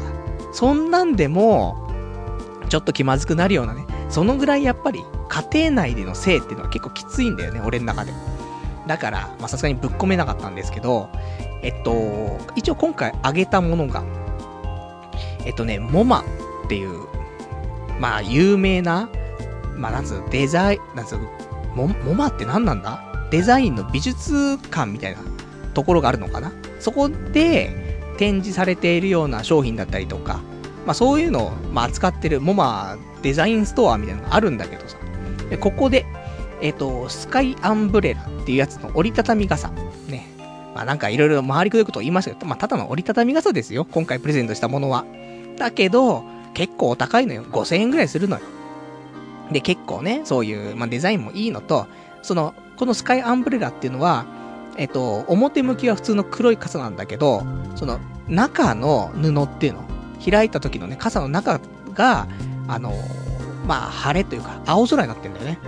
そんなんでも、ちょっと気まずくなるようなね、そのぐらいやっぱり、家庭内での性っていうのは結構きついんだよね、俺の中で。だから、まさすがにぶっ込めなかったんですけど、えっと、一応今回あげたものが、えっとね、モマっていう、まあ有名な、まあなんつう、デザイン、なんつう、モモマって何なんだ？デザインの美術館みたいなところがあるのかな？そこで展示されているような商品だったりとか、まあそういうのを、まあ、扱ってるモマデザインストアみたいなのがあるんだけどさ、でここで、えっ、ー、と、スカイアンブレラっていうやつの折りたたみ傘。ね。まあなんかいろいろ回りくどいことを言いましたけど、まあただの折りたたみ傘ですよ。今回プレゼントしたものは。だけど、結構お高いのよ。5000円ぐらいするのよ。で、結構ね、そういう、まあデザインもいいのと、その、このスカイアンブレラっていうのは、えっと、表向きは普通の黒い傘なんだけど、その、中の布っていうの、開いた時のね、傘の中が、あの、まあ、晴れというか、青空になってんだよね。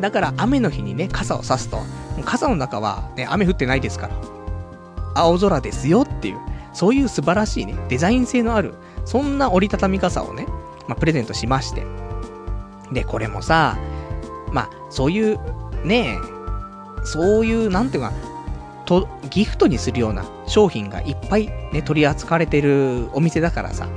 だから、雨の日にね、傘を差すと、傘の中は、ね、雨降ってないですから、青空ですよっていう、そういう素晴らしいね、デザイン性のある、そんな折りたたみ傘をね、まあ、プレゼントしまして。で、これもさ、まあ、そういう、ねそういう、なんていうか、と、ギフトにするような商品がいっぱいね、取り扱われてるお店だからさ。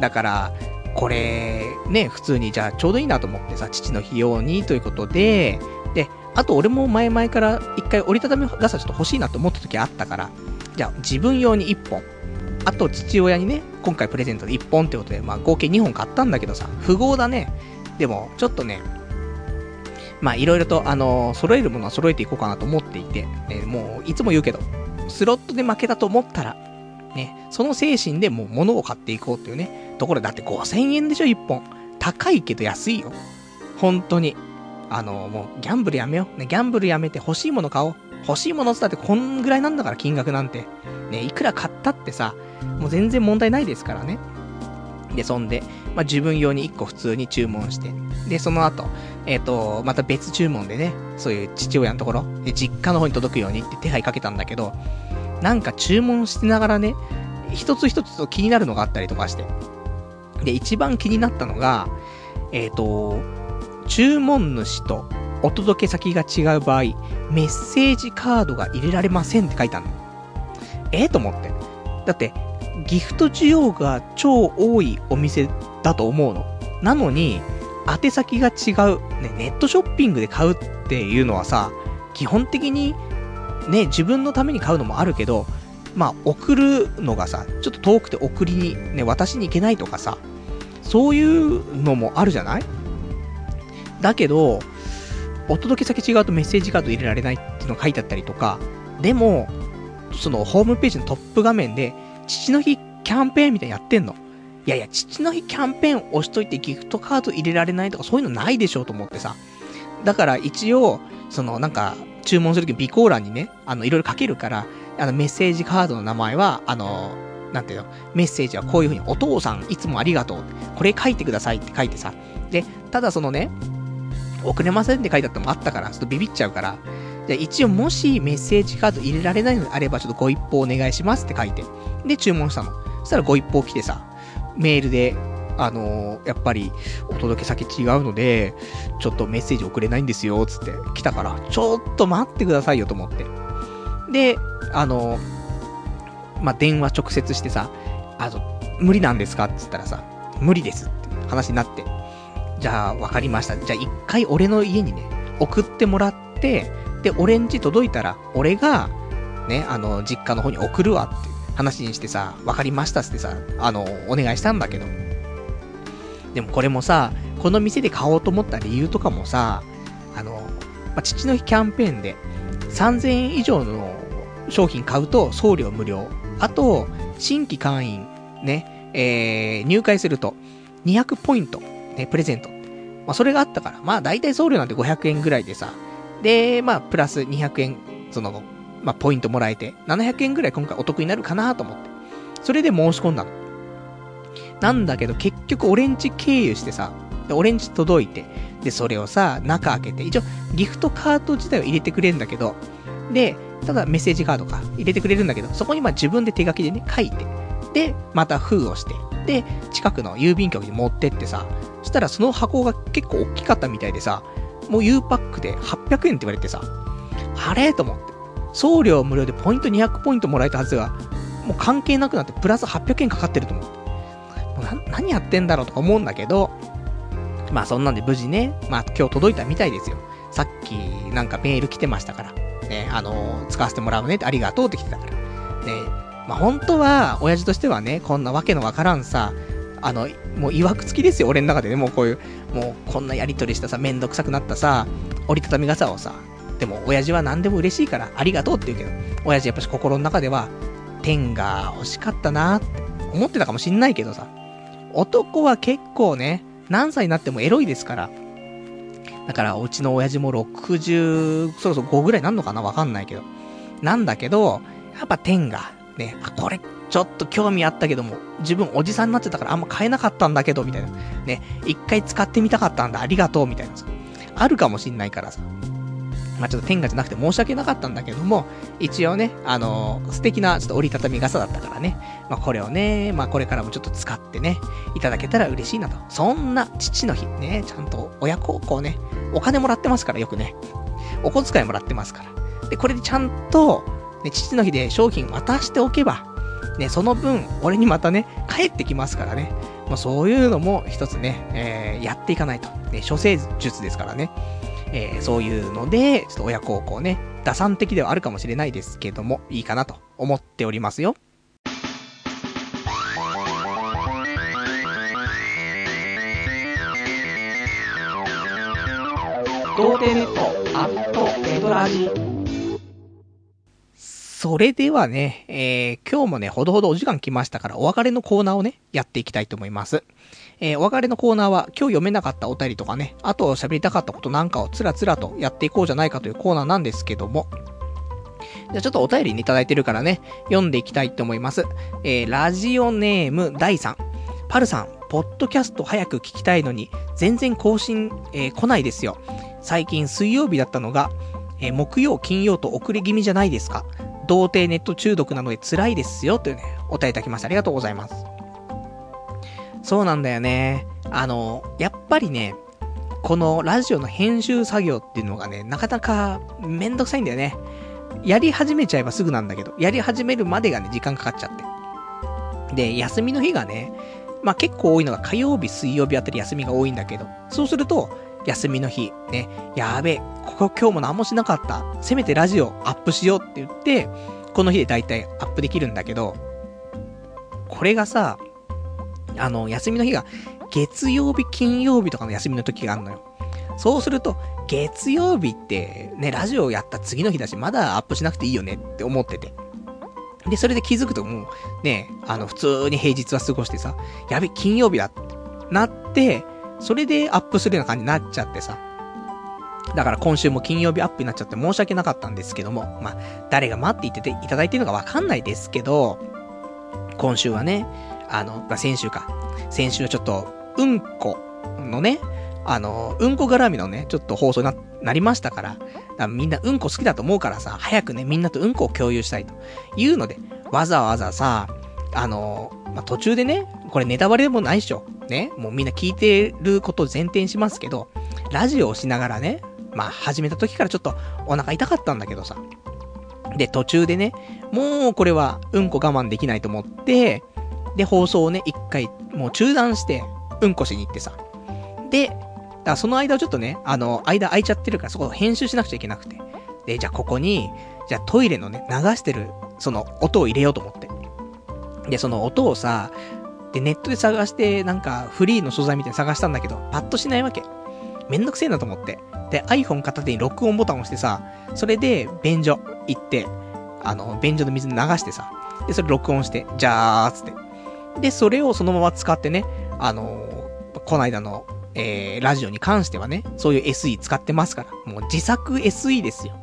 だから、これ、ね、普通にじゃあちょうどいいなと思ってさ、父の日用にということで、で、あと俺も前々から一回折りたたみ傘ちょっと欲しいなと思った時あったから、じゃあ自分用に1本、あと父親にね、今回プレゼントで1本ってことで、まあ合計2本買ったんだけどさ、不合だね。でも、ちょっとね、まあいろいろと、あのー、揃えるものは揃えていこうかなと思っていて、ね、もういつも言うけど、スロットで負けたと思ったら、ね、その精神でもう物を買っていこうっていうね、ところだって5000円でしょ、1本。高いけど安いよ。本当に。あのー、もうギャンブルやめよう。ね、ギャンブルやめて欲しいもの買おう。欲しいものってだってこんぐらいなんだから金額なんて。ね、いくら買ったってさ、もう全然問題ないですからね。で、そんで、まあ、自分用に1個普通に注文して、で、その後、えっ、ー、と、また別注文でね、そういう父親のところ、実家の方に届くようにって手配かけたんだけど、なんか注文しながらね、一つ一つと気になるのがあったりとかして。で、一番気になったのが、えっ、ー、と、注文主とお届け先が違う場合、メッセージカードが入れられませんって書いてあるの。え？えー、と思って。だって、ギフト需要が超多いお店だと思うの。なのに、宛先が違う、ね、ネットショッピングで買うっていうのはさ、基本的に、ね、自分のために買うのもあるけど、まあ、送るのがさ、ちょっと遠くて送りに、ね、渡しに行けないとかさ、そういうのもあるじゃないだけど、お届け先違うとメッセージカード入れられないっていうのが書いてあったりとか、でも、そのホームページのトップ画面で、父の日キャンペーンみたいにやってんの。いやいや、父の日キャンペーン押しといてギフトカード入れられないとかそういうのないでしょうと思ってさ。だから一応、そのなんか、注文するとき備考欄にね、あの、いろいろ書けるから、あの、メッセージカードの名前は、あの、なんていうの、メッセージはこういう風に、お父さんいつもありがとう。これ書いてくださいって書いてさ。で、ただそのね、送れませんって書いてあったのもあったから、ちょっとビビっちゃうから、じゃ一応もしメッセージカード入れられないのであれば、ちょっとご一報お願いしますって書いて。で、注文したの。そしたらご一報来てさ、メールで、あのー、やっぱり、お届け先違うので、ちょっとメッセージ送れないんですよ、つって来たから、ちょっと待ってくださいよと思って。で、あのー、まあ、電話直接してさ、あの、無理なんですか？って言ったらさ、無理ですって話になって。じゃあ、わかりました。じゃあ、一回俺の家にね、送ってもらって、で、俺んち届いたら、俺が、ね、あの、実家の方に送るわって話にしてさ、わかりましたってさ、あの、お願いしたんだけど。でもこれもさ、この店で買おうと思った理由とかもさ、あの、まあ、父の日キャンペーンで、3000円以上の商品買うと送料無料。あと、新規会員、ね、えー、入会すると、200ポイント、ね、プレゼント。まあ、それがあったから、まあ、大体送料なんて500円ぐらいでさ、で、まあ、プラス200円、その、まあ、ポイントもらえて、700円ぐらい今回お得になるかなと思って。それで申し込んだの。なんだけど、結局オレンジ経由してさ、で、オレンジ届いて、で、それをさ、中開けて、一応、ギフトカード自体は入れてくれるんだけど、で、ただメッセージカードか、入れてくれるんだけど、そこにまあ自分で手書きでね、書いて、で、また封をして、で、近くの郵便局に持ってってさ、そしたらその箱が結構大きかったみたいでさ、もう U パックで800円って言われてさ、あれ？と思って。送料無料でポイント200ポイントもらえたはずが、もう関係なくなってプラス800円かかってると思って。もう、何やってんだろうとか思うんだけど、まあそんなんで無事ね、まあ今日届いたみたいですよ。さっきなんかメール来てましたから。ね、あのー、使わせてもらうねってありがとうって来てたから。ね、まあ本当は、親父としてはね、こんなわけのわからんさ、あの、もう曰く付きですよ、俺の中でね、もうこういう、もうこんなやりとりしたさ、めんどくさくなったさ、折りたたみ傘をさ、でも親父は何でも嬉しいからありがとうって言うけど、親父やっぱし心の中では、天が欲しかったなって思ってたかもしんないけどさ、男は結構ね、何歳になってもエロいですから、だから、うちの親父も60、そろそろ5ぐらいなんのかなわかんないけど。なんだけど、やっぱ天が、ね、あ、これちょっと興味あったけども、自分おじさんになってたからあんま買えなかったんだけど、みたいな。ね、一回使ってみたかったんだ、ありがとう、みたいなさ。あるかもしんないからさ。まあちょっと天下じゃなくて申し訳なかったんだけども、一応ね、あのー、素敵なちょっと折りたたみ傘だったからね、まあこれをね、まあこれからもちょっと使ってね、いただけたら嬉しいなと。そんな父の日ね、ちゃんと親孝行ね、お金もらってますからよくね。お小遣いもらってますから。で、これでちゃんと、ね、父の日で商品渡しておけば、ね、その分、俺にまたね、帰ってきますからね。まあ、そういうのも一つね、えー、やっていかないと。ね、処世術ですからね。えー、そういうので、ちょっと親孝行ね、打算的ではあるかもしれないですけども、いいかなと思っておりますよ。それではね、えー、今日もね、ほどほどお時間来ましたから、お別れのコーナーをね、やっていきたいと思います。えー、お別れのコーナーは、今日読めなかったお便りとかね、あと喋りたかったことなんかをつらつらとやっていこうじゃないかというコーナーなんですけども、じゃあちょっとお便りにいただいてるからね、読んでいきたいと思います。えー、ラジオネーム第3。パルさん、ポッドキャスト早く聞きたいのに、全然更新、えー、来ないですよ。最近水曜日だったのが、えー、木曜、金曜と遅れ気味じゃないですか。童貞ネット中毒なので辛いですよ。というね、お便りいただきました。ありがとうございます。そうなんだよね。あの、やっぱりね、このラジオの編集作業っていうのがね、なかなかめんどくさいんだよね。やり始めちゃえばすぐなんだけど、やり始めるまでがね、時間かかっちゃって。で、休みの日がね、まあ結構多いのが火曜日、水曜日あたり休みが多いんだけど、そうすると、休みの日、ね、やべえ、ここ今日も何もしなかった。せめてラジオアップしようって言って、この日で大体アップできるんだけど、これがさ、あの、休みの日が月曜日、金曜日とかの休みの時があるのよ。そうすると、月曜日ってね、ラジオやった次の日だし、まだアップしなくていいよねって思ってて。で、それで気づくともう、ね、あの、普通に平日は過ごしてさ、やべ、金曜日だってなって、それでアップするような感じになっちゃってさ。だから今週も金曜日アップになっちゃって申し訳なかったんですけども、まあ、誰が待っていてていただいてるのかわかんないですけど、今週はね、あの、ま、先週か。先週ちょっと、うんこのね、あの、うんこ絡みのね、ちょっと放送にな、なりましたから、からみんなうんこ好きだと思うからさ、早くね、みんなとうんこを共有したいというので、わざわざさ、あの、まあ、途中でね、これネタバレでもないっしょ。ね、もうみんな聞いてることを前提にしますけど、ラジオをしながらね、まあ、始めた時からちょっとお腹痛かったんだけどさ。で、途中でね、もうこれはうんこ我慢できないと思って、で、放送をね、一回もう中断して、うんこしに行ってさ。で、だからその間をちょっとね、あの、間空いちゃってるからそこ編集しなくちゃいけなくて。で、じゃあここに、じゃあトイレのね、流してる、その音を入れようと思って。で、その音をさ、で、ネットで探して、なんか、フリーの素材みたいに探したんだけど、パッとしないわけ。めんどくせえなと思って。で、iPhone 片手に録音ボタンを押してさ、それで、便所行って、あの、便所の水流してさ、で、それ録音して、じゃーつって。で、それをそのまま使ってね、あのー、こないだの、えー、ラジオに関してはね、そういう SE 使ってますから、もう自作 SE ですよ。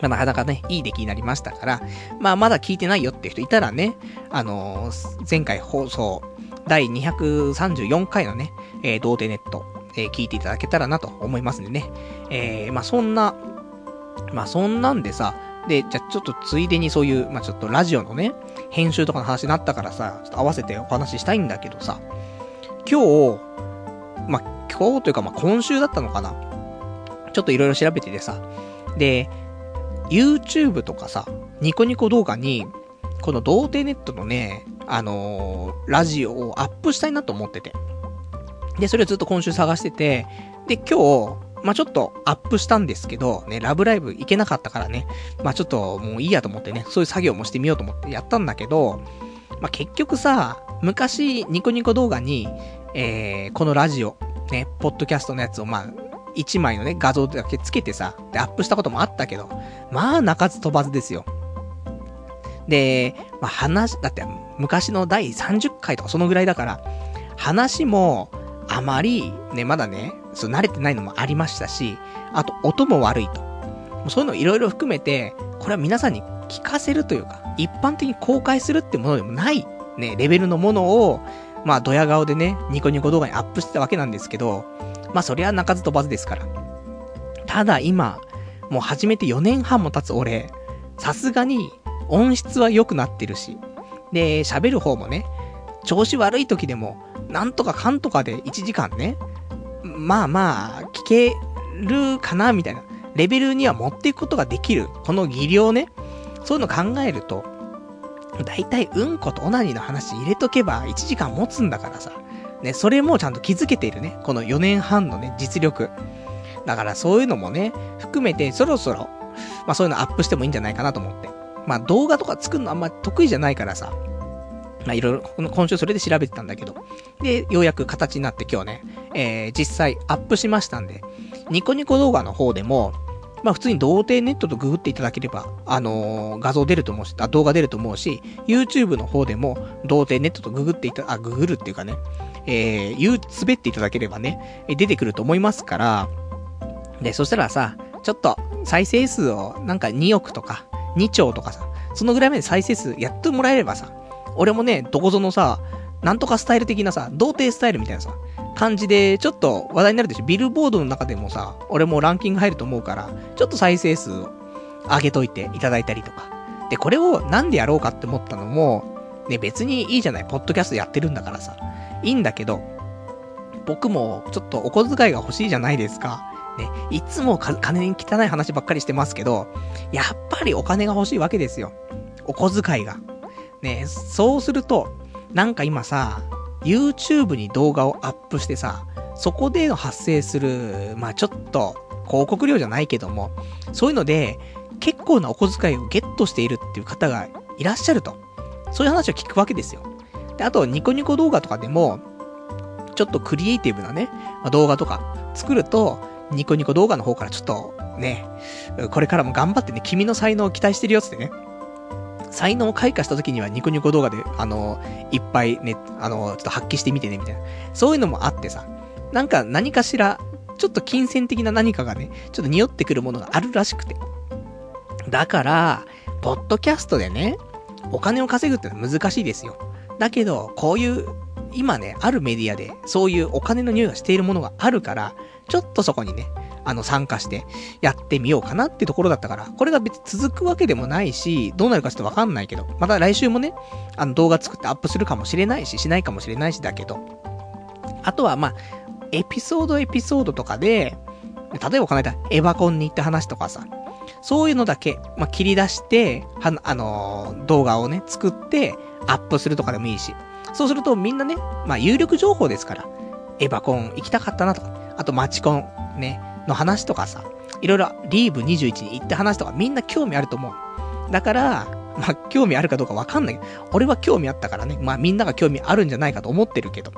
まあ、なかなかね、いい出来になりましたから、まあ、まだ聞いてないよって人いたらね、あのー、前回放送、第234回のね、えー、童貞ネット、えー、聞いていただけたらなと思いますんでね。えー、まあ、そんな、まあ、そんなんでさ、で、じゃちょっとついでにそういう、まあ、ちょっとラジオのね、編集とかの話になったからさ、ちょっと合わせてお話ししたいんだけどさ、今日、まあ、今日というかまあ、今週だったのかな。ちょっといろいろ調べててさ、で、YouTube とかさ、ニコニコ動画に、この童貞ネットのね、あのー、ラジオをアップしたいなと思ってて。で、それをずっと今週探してて、で、今日、まあ、ちょっとアップしたんですけど、ね、ラブライブ行けなかったからね、まあ、ちょっともういいやと思ってね、そういう作業もしてみようと思ってやったんだけど、まあ、結局さ、昔、ニコニコ動画に、えー、このラジオ、ね、ポッドキャストのやつをまあ、1枚のね、画像だけつけてさ、で、アップしたこともあったけど、まあ、鳴かず飛ばずですよ。で、まあ、話、だって、昔の第30回とかそのぐらいだから、話も、あまり、ね、まだね、そう、慣れてないのもありましたし、あと、音も悪いと。そういうのいろいろ含めて、これは皆さんに聞かせるというか、一般的に公開するってものでもない、ね、レベルのものを、まあ、ドヤ顔でね、ニコニコ動画にアップしてたわけなんですけど、まあそりゃ鳴かず飛ばずですから。ただ今、もう始めて4年半も経つ俺、さすがに音質は良くなってるし、で、喋る方もね、調子悪い時でも、なんとかかんとかで1時間ね、まあまあ、聞けるかな、みたいな、レベルには持っていくことができる、この技量ね、そういうの考えると、だいたいうんことオナニーの話入れとけば1時間持つんだからさ、ね、それもちゃんと気づけているね。この4年半のね、実力。だからそういうのもね、含めてそろそろ、まあそういうのアップしてもいいんじゃないかなと思って。まあ動画とか作るのあんま得意じゃないからさ。まあいろいろ、今週それで調べてたんだけど。で、ようやく形になって今日ね、えー、実際アップしましたんで、ニコニコ動画の方でも、まあ普通に童貞ネットとググっていただければ、あのー、画像出ると思うし、あ、動画出ると思うし、YouTube の方でも童貞ネットとググっていた、あ、ググるっていうかね、えー、言う、滑っていただければね、出てくると思いますから、で、そしたらさ、ちょっと、再生数を、なんか2億とか、2兆とかさ、そのぐらいまで再生数やってもらえればさ、俺もね、どこぞのさ、なんとかスタイル的なさ、童貞スタイルみたいなさ、感じで、ちょっと話題になるでしょ。ビルボードの中でもさ、俺もランキング入ると思うから、ちょっと再生数を上げといていただいたりとか。で、これをなんでやろうかって思ったのも、ね、別にいいじゃない。ポッドキャストやってるんだからさ。いいんだけど、僕もちょっとお小遣いが欲しいじゃないですか。ね、いつも金に汚い話ばっかりしてますけど、やっぱりお金が欲しいわけですよ。お小遣いが。ね、そうすると、なんか今さ、YouTube に動画をアップしてさ、そこで発生する、まあちょっと、広告料じゃないけども、そういうので、結構なお小遣いをゲットしているっていう方がいらっしゃると。そういう話を聞くわけですよ。で、あと、ニコニコ動画とかでも、ちょっとクリエイティブなね、ま、動画とか作ると、ニコニコ動画の方からちょっと、ね、これからも頑張ってね、君の才能を期待してるよってね、才能を開花した時にはニコニコ動画で、あの、いっぱいね、あの、ちょっと発揮してみてね、みたいな。そういうのもあってさ、なんか何かしら、ちょっと金銭的な何かがね、ちょっと匂ってくるものがあるらしくて。だから、ポッドキャストでね、お金を稼ぐってのは難しいですよ。だけど、こういう、今ね、あるメディアで、そういうお金の匂いがしているものがあるから、ちょっとそこにね、あの、参加してやってみようかなってところだったから、これが別に続くわけでもないし、どうなるかちょっとわかんないけど、また来週もね、あの動画作ってアップするかもしれないし、しないかもしれないしだけど、あとはまあ、エピソードエピソードとかで、例えばこの間、エヴァコンに行った話とかさ、そういうのだけ、まあ、切り出して、は、あのー、動画をね、作って、アップするとかでもいいし。そうするとみんなね、まあ、有力情報ですから、エヴァコン行きたかったなとか、あとマチコン、ね、の話とかさ、いろいろリーブ21に行った話とかみんな興味あると思う。だから、まあ、興味あるかどうかわかんないけど、俺は興味あったからね、まあみんなが興味あるんじゃないかと思ってるけど。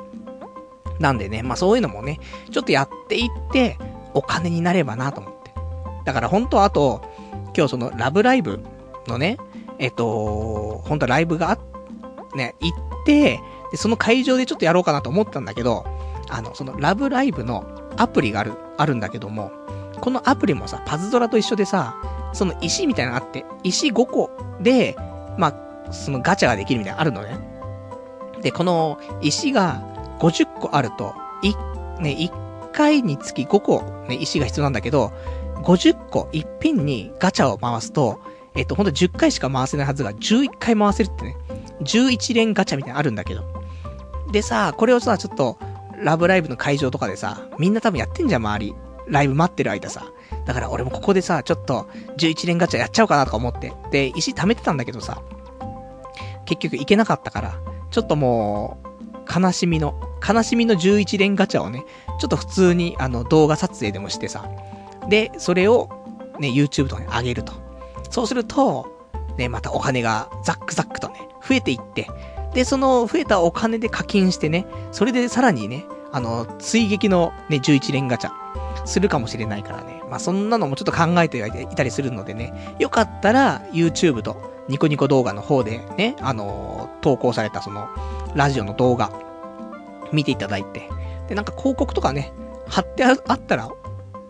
なんでね、まあそういうのもね、ちょっとやっていって、お金になればなと思って。だから本当はあと、今日そのラブライブのね、えっと、本当はライブがあ、ね、行って、で、その会場でちょっとやろうかなと思ったんだけど、あの、そのラブライブのアプリがある、あるんだけども、このアプリもさ、パズドラと一緒でさ、その石みたいなのあって、石5個で、まあ、そのガチャができるみたいなのあるのね。で、この石が50個あると、い、ね、1回につき5個、ね、石が必要なんだけど、50個一品にガチャを回すと、えっと、ほんと10回しか回せないはずが11回回せるってね。11連ガチャみたいなのあるんだけど。でさ、これをさ、ちょっと、ラブライブの会場とかでさ、みんな多分やってんじゃん、周り。ライブ待ってる間さ。だから俺もここでさ、ちょっと、11連ガチャやっちゃおうかなとか思って。で、石貯めてたんだけどさ、結局行けなかったから、ちょっともう、悲しみの、悲しみの11連ガチャをね、ちょっと普通にあの動画撮影でもしてさ、で、それをね、YouTube とかに上げると。そうすると、ね、またお金がザックザックとね、増えていって、で、その増えたお金で課金してね、それでさらにね、あの、追撃のね、11連ガチャ、するかもしれないからね。まあ、そんなのもちょっと考えていたりするのでね、よかったら YouTube とニコニコ動画の方でね、あのー、投稿されたその、ラジオの動画、見ていただいて、で、なんか広告とかね、貼ってあったら、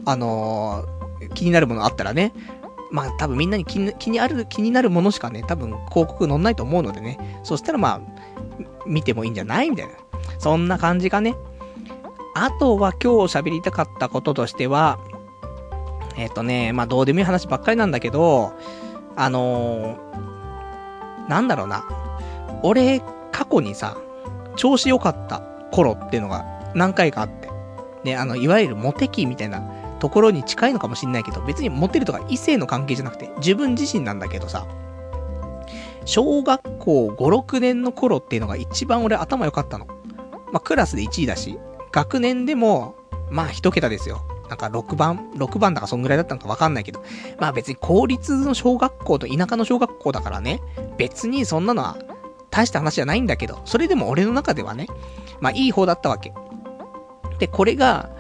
あのー、気になるものあったらね、まあ多分みんなに気に気にある、気になるものしかね、多分広告載んないと思うのでね、そしたらまあ、見てもいいんじゃない？みたいな。そんな感じかね。あとは今日喋りたかったこととしては、えっ、ー、とね、まあどうでもいい話ばっかりなんだけど、あのー、なんだろうな。俺、過去にさ、調子良かった頃っていうのが何回かあって。ね、あの、いわゆるモテ期みたいなところに近いのかもしんないけど、別にモテるとか異性の関係じゃなくて、自分自身なんだけどさ、小学校5、6年の頃っていうのが一番俺頭良かったの。まあ、クラスで1位だし、学年でも、まあ一桁ですよ。なんか6番、6番だかそんぐらいだったのかわかんないけど。まあ別に公立の小学校と田舎の小学校だからね、別にそんなのは大した話じゃないんだけど、それでも俺の中ではね、まあいい方だったわけ。で、これが、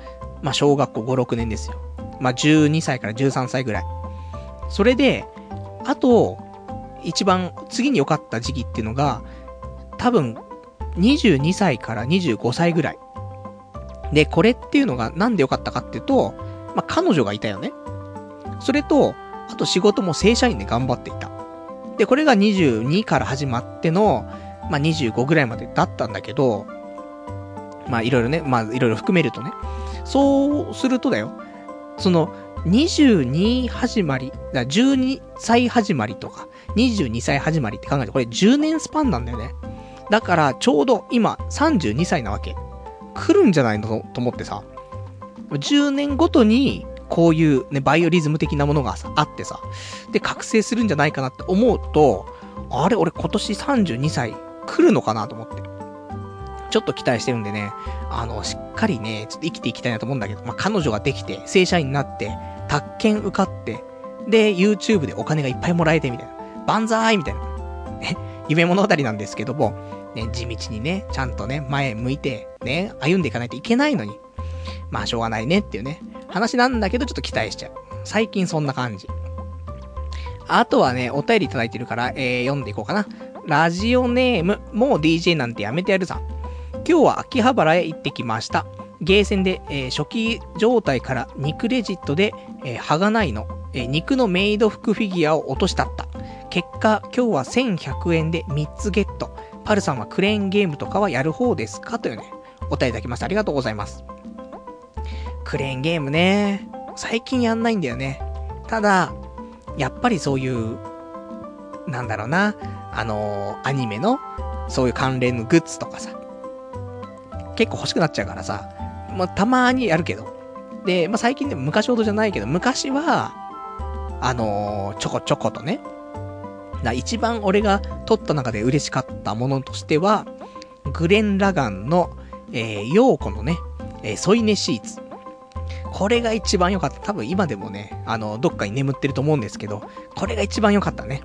まあ小学校5、6年ですよ。まあ、12歳から13歳ぐらい。それで、あと、一番次に良かった時期っていうのが、多分、22歳から25歳ぐらい。で、これっていうのがなんで良かったかっていうと、まあ、彼女がいたよね。それと、あと仕事も正社員で頑張っていた。で、これが22から始まっての、まあ、25ぐらいまでだったんだけど、まあ、いろいろね、まあ、いろいろ含めるとね。そうするとだよ。その、22始まり、だ12歳始まりとか、22歳始まりって考えて、これ10年スパンなんだよね。だから、ちょうど今、32歳なわけ。来るんじゃないの？と思ってさ。10年ごとに、こういうね、バイオリズム的なものが、あってさ。で、覚醒するんじゃないかなって思うと、あれ、俺今年32歳来るのかなと思って。ちょっと期待してるんでね、あの、しっかりね、ちょっと生きていきたいなと思うんだけど、まあ、彼女ができて、正社員になって、宅建受かって、で、YouTube でお金がいっぱいもらえて、みたいな。万歳みたいな。ね、夢物語なんですけども、ね、地道にね、ちゃんとね、前向いて、ね、歩んでいかないといけないのに。まあ、しょうがないねっていうね、話なんだけど、ちょっと期待しちゃう。最近そんな感じ。あとはね、お便りいただいてるから、えー、読んでいこうかな。ラジオネーム、もう DJ なんてやめてやるさ。今日は秋葉原へ行ってきました。ゲーセンで、えー、初期状態から2クレジットで、えー、はがないの、えー、肉のメイド服フィギュアを落としたった。結果、今日は1100円で3つゲット。パルさんはクレーンゲームとかはやる方ですか？というね、お答えいただきました。ありがとうございます。クレーンゲームね、最近やんないんだよね。ただ、やっぱりそういう、なんだろうな、あのー、アニメの、そういう関連のグッズとかさ、結構欲しくなっちゃうからさ、まあ、たまにやるけど。で、まあ、最近でも昔ほどじゃないけど、昔は、あのー、ちょこちょことね。だ一番俺が撮った中で嬉しかったものとしては、グレン・ラガンの、えー、ヨーコのね、えー、添い寝シーツ。これが一番良かった。多分今でもね、あの、どっかに眠ってると思うんですけど、これが一番良かったね。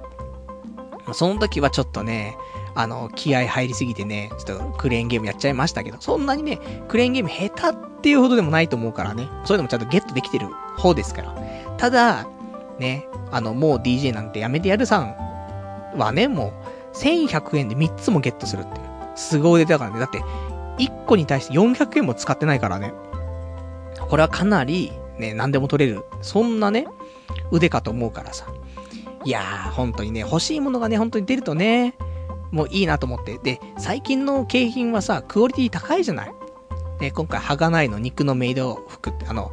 その時はちょっとね、あの、気合入りすぎてね、ちょっとクレーンゲームやっちゃいましたけど、そんなにね、クレーンゲーム下手っていうほどでもないと思うからね、そういうのもちゃんとゲットできてる方ですから。ただ、ね、あの、もう DJ なんてやめてやるさんはね、もう、1100円で3つもゲットするっていう。すごい出だからね。だって、1個に対して400円も使ってないからね。これはかなり、ね、何でも取れる。そんなね、腕かと思うからさ。いやー、本当にね、欲しいものがね、本当に出るとね、もういいなと思って。で、最近の景品はさ、クオリティ高いじゃないで、今回、はがないの肉のメイド服って、あの、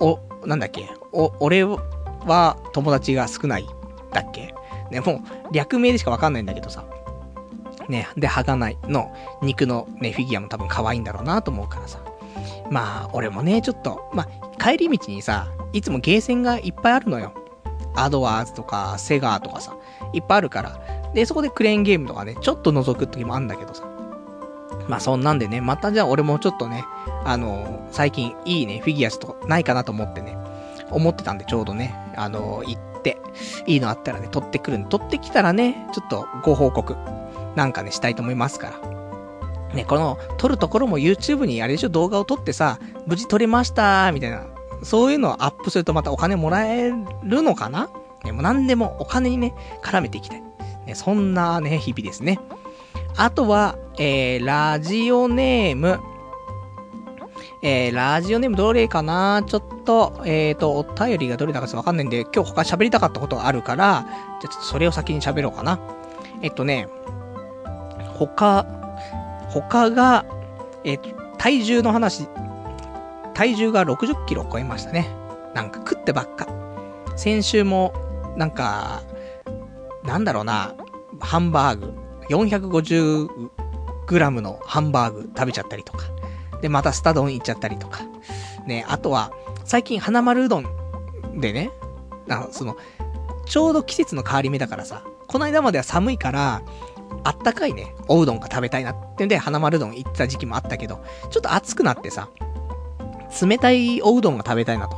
お、なんだっけ？お、俺は友達が少ないだっけ？ね、もう、略名でしかわかんないんだけどさ。ね、で、はがないの肉のね、フィギュアも多分可愛いんだろうなと思うからさ。まあ、俺もね、ちょっと、まあ、帰り道にさ、いつもゲーセンがいっぱいあるのよ。アドワーズとか、セガーとかさ、いっぱいあるから。で、そこでクレーンゲームとかね、ちょっと覗く時もあんだけどさ。まあそんなんでね、またじゃあ俺もちょっとね、あのー、最近いいね、フィギュアスとないかなと思ってね、思ってたんでちょうどね、あのー、行って、いいのあったらね、取ってくるんで、取ってきたらね、ちょっとご報告、なんかね、したいと思いますから。ね、この、撮るところも YouTube にあれでしょ、動画を撮ってさ、無事撮れましたみたいな、そういうのをアップするとまたお金もらえるのかな？ね、もう何でもお金にね、絡めていきたい。ね、そんなね、日々ですね。あとは、えー、ラジオネーム。えー、ラジオネームどれかな？ちょっと、えーと、お便りがどれだかわかんないんで、今日他喋りたかったことがあるから、じゃちょっとそれを先に喋ろうかな。えっとね、他、他が、えっと、体重の話、体重が60キロ超えましたね。なんか食ってばっか。先週も、なんか、なんだろうな、ハンバーグ、450グラムのハンバーグ食べちゃったりとか。で、またスタ丼行っちゃったりとか。ね、あとは、最近花丸うどんでね、あその、ちょうど季節の変わり目だからさ、この間までは寒いから、あったかいね、おうどんが食べたいなってんで、花丸うどん行った時期もあったけど、ちょっと暑くなってさ、冷たいおうどんが食べたいなと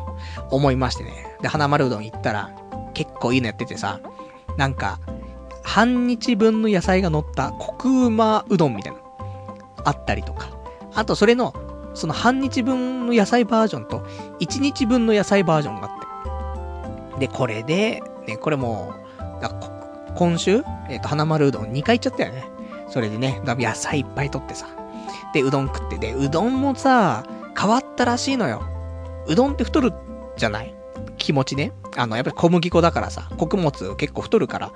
思いましてね。で、花丸うどん行ったら、結構いいのやっててさ、なんか、半日分の野菜が乗ったコクうまうどんみたいな、あったりとか。あと、それの、その半日分の野菜バージョンと、1日分の野菜バージョンがあって。で、これで、ね、これもう、今週、えっ、ー、と、花丸うどん2回行っちゃったよね。それでね、野菜いっぱい取ってさ。で、うどん食って。で、うどんもさ、変わったらしいのよ。うどんって太るじゃない？気持ちね。あの、やっぱり小麦粉だからさ、穀物結構太るから。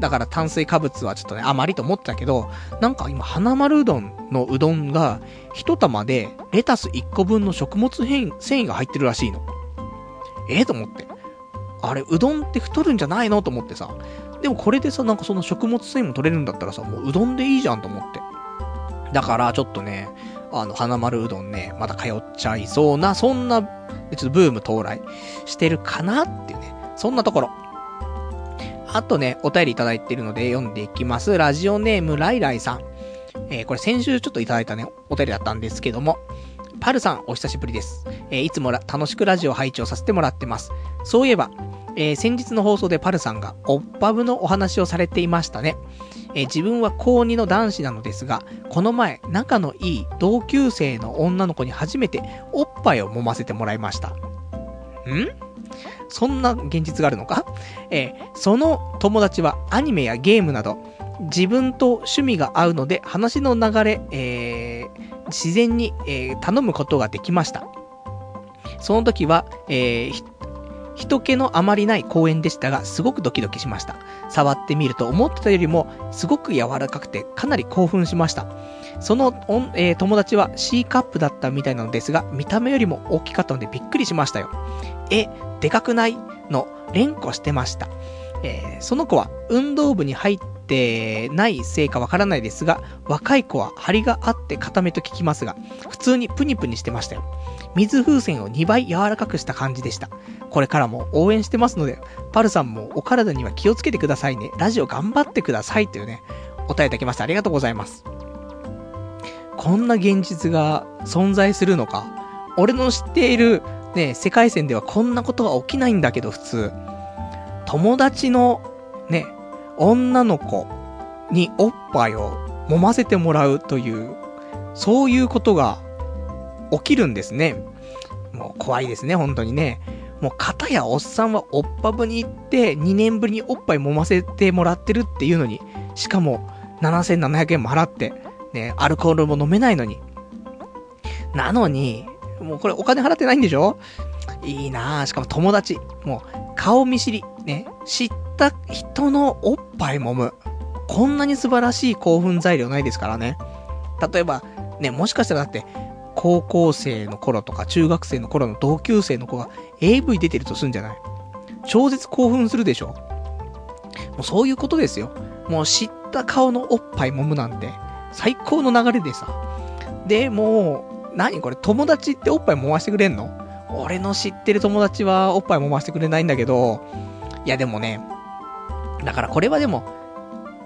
だから炭水化物はちょっとね、あまりと思ってたけど、なんか今、花丸うどんのうどんが、一玉でレタス1個分の食物繊維が入ってるらしいの。ええ、と思って。あれ、うどんって太るんじゃないのと思ってさ。でもこれでさ、なんかその食物繊維も取れるんだったらさ、もううどんでいいじゃんと思って。だからちょっとね、あの、花丸うどんね、また通っちゃいそうな、そんな、ちょっとブーム到来してるかなっていうね、そんなところ。あとね、お便りいただいてるので読んでいきます。ラジオネームライライさん。えー、これ先週ちょっといただいたね、お便りだったんですけども、パルさん、お久しぶりです。えー、いつも楽しくラジオ拝聴させてもらってます。そういえば、えー、先日の放送でパルさんが、おっぱぶのお話をされていましたね。えー、自分は高2の男子なのですが、この前、仲のいい同級生の女の子に初めておっぱいを揉ませてもらいました。ん？そんな現実があるのか？えー、その友達はアニメやゲームなど、自分と趣味が合うので話の流れ、えー、自然に、え、頼むことができました。その時は、えー、人気のあまりない公園でしたが、すごくドキドキしました。触ってみると思ってたよりも、すごく柔らかくて、かなり興奮しました。その、えー、友達は C カップだったみたいなのですが、見た目よりも大きかったのでびっくりしましたよ。え、でかくないの？連呼してました。えー、その子は運動部に入ってないせいかわからないですが、若い子は張りがあって固めと聞きますが、普通にプニプニしてましたよ。水風船を2倍柔らかくした感じでした。これからも応援してますので、パルさんもお体には気をつけてくださいね。ラジオ頑張ってくださいというね、お答えいただきました。ありがとうございます。こんな現実が存在するのか？俺の知っているね、世界線ではこんなことは起きないんだけど、普通。友達のね、女の子におっぱいを揉ませてもらうという、そういうことが起きるんですね。もう怖いですね、本当にね。もう片やおっさんはおっぱぶに行って2年ぶりにおっぱい揉ませてもらってるっていうのに、しかも7700円も払って、ね、アルコールも飲めないのに。なのに、もうこれお金払ってないんでしょ？いいなぁ。しかも友達。もう顔見知り。ね。知った人のおっぱい揉む。こんなに素晴らしい興奮材料ないですからね。例えば、ね、もしかしたらだって、高校生の頃とか中学生の頃の同級生の子が AV 出てるとすんじゃない？超絶興奮するでしょ？もうそういうことですよ。もう知った顔のおっぱい揉むなんて、最高の流れでさ。で、もう、何？これ友達っておっぱい揉ましてくれんの？俺の知ってる友達はおっぱい揉ましてくれないんだけど、いやでもね、だからこれはでも、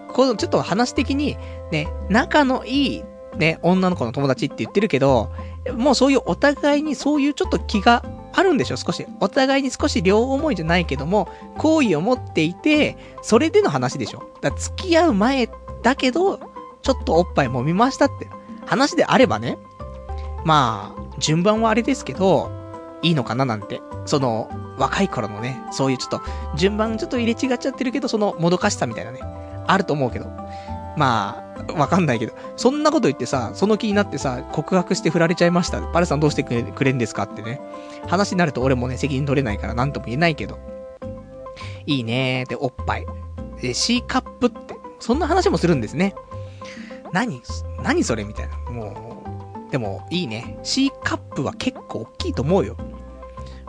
このちょっと話的に、ね、仲のいいね、女の子の友達って言ってるけど、もうそういうお互いにそういうちょっと気があるんでしょ少し。お互いに少し両思いじゃないけども、好意を持っていて、それでの話でしょだ付き合う前だけど、ちょっとおっぱい揉みましたって話であればね、まあ、順番はあれですけど、いいのかななんて。その、若い頃のね、そういうちょっと、順番ちょっと入れ違っちゃってるけど、そのもどかしさみたいなね、あると思うけど。まあ、わかんないけど、そんなこと言ってさ、その気になってさ、告白して振られちゃいました。パレさんどうしてくれくれんですかってね。話になると俺もね、責任取れないから何とも言えないけど。いいねーって、おっぱい。え、C カップって、そんな話もするんですね。何何それみたいな。もう、でも、いいね。C カップは結構大きいと思うよ。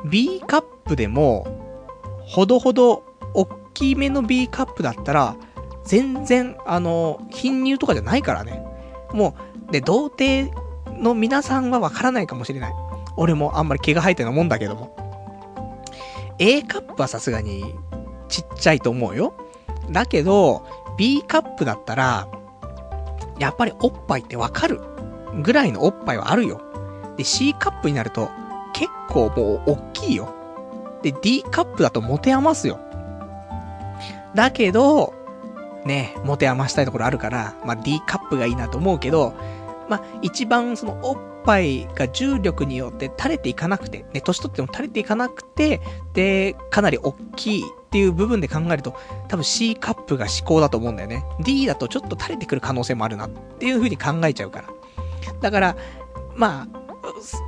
B カップでも、ほどほど、大きめの B カップだったら、全然、あの、貧乳とかじゃないからね。もう、で、童貞の皆さんはわからないかもしれない。俺もあんまり毛が生えてるもんだけども。A カップはさすがにちっちゃいと思うよ。だけど、B カップだったら、やっぱりおっぱいってわかるぐらいのおっぱいはあるよ。で、C カップになると、結構もう大きいよ。で、D カップだと持て余すよ。だけど、ね、持て余したいところあるから、まあ、D カップがいいなと思うけど、まあ、一番そのおっぱいが重力によって垂れていかなくて、ね、年取っても垂れていかなくて、で、かなり大きいっていう部分で考えると、多分 C カップが思考だと思うんだよね。D だとちょっと垂れてくる可能性もあるなっていう風に考えちゃうから。だから、まあ、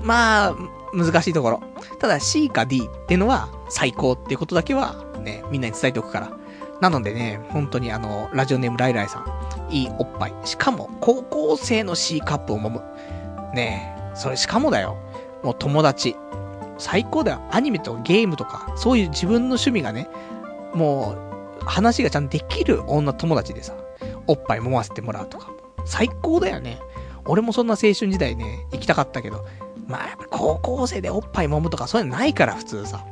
まあ、難しいところ。ただ C か D っていうのは最高っていうことだけはね、みんなに伝えておくから。なのでね、本当にあの、ラジオネームライライさん、いいおっぱい。しかも、高校生の C カップを揉む。ねえ、それしかもだよ。もう友達。最高だよ。アニメとかゲームとか、そういう自分の趣味がね、もう、話がちゃんとできる女友達でさ、おっぱい揉ませてもらうとか。最高だよね。俺もそんな青春時代ね、行きたかったけど、まあやっぱ高校生でおっぱい揉むとかそういうのないから普通さ。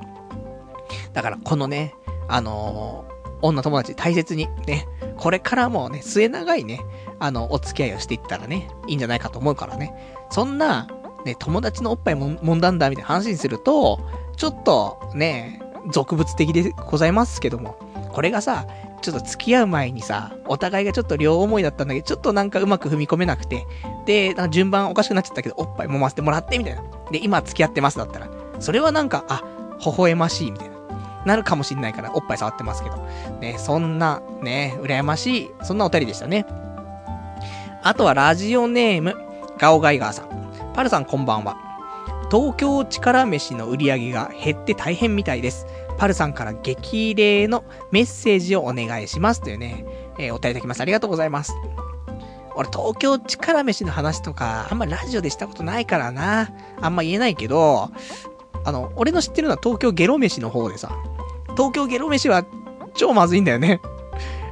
だからこのね、あの、女友達大切にね、これからもね、末長いね、あの、お付き合いをしていったらね、いいんじゃないかと思うからね。そんな、ね、友達のおっぱいも揉んだんだみたいな話にすると、ちょっとね、俗物的でございますけども、これがさ、ちょっと付き合う前にさ、お互いがちょっと両思いだったんだけど、ちょっとなんかうまく踏み込めなくて、で、なんか順番おかしくなっちゃったけど、おっぱい揉ませてもらって、みたいな。で、今付き合ってますだったら、それはなんか、あ、微笑ましい、みたいな。なるかもしんないから、おっぱい触ってますけど。ね、そんな、ね、羨ましい、そんなお便りでしたね。あとはラジオネーム、ガオガイガーさん。パルさんこんばんは。東京力飯の売り上げが減って大変みたいです。パルさんから激励のメッセージをお願いします。というね、えー、お便りいただきます。ありがとうございます。俺、東京力飯の話とか、あんまラジオでしたことないからな。あんま言えないけど、あの、俺の知ってるのは東京ゲロ飯の方でさ、東京ゲロ飯は超まずいんだよね。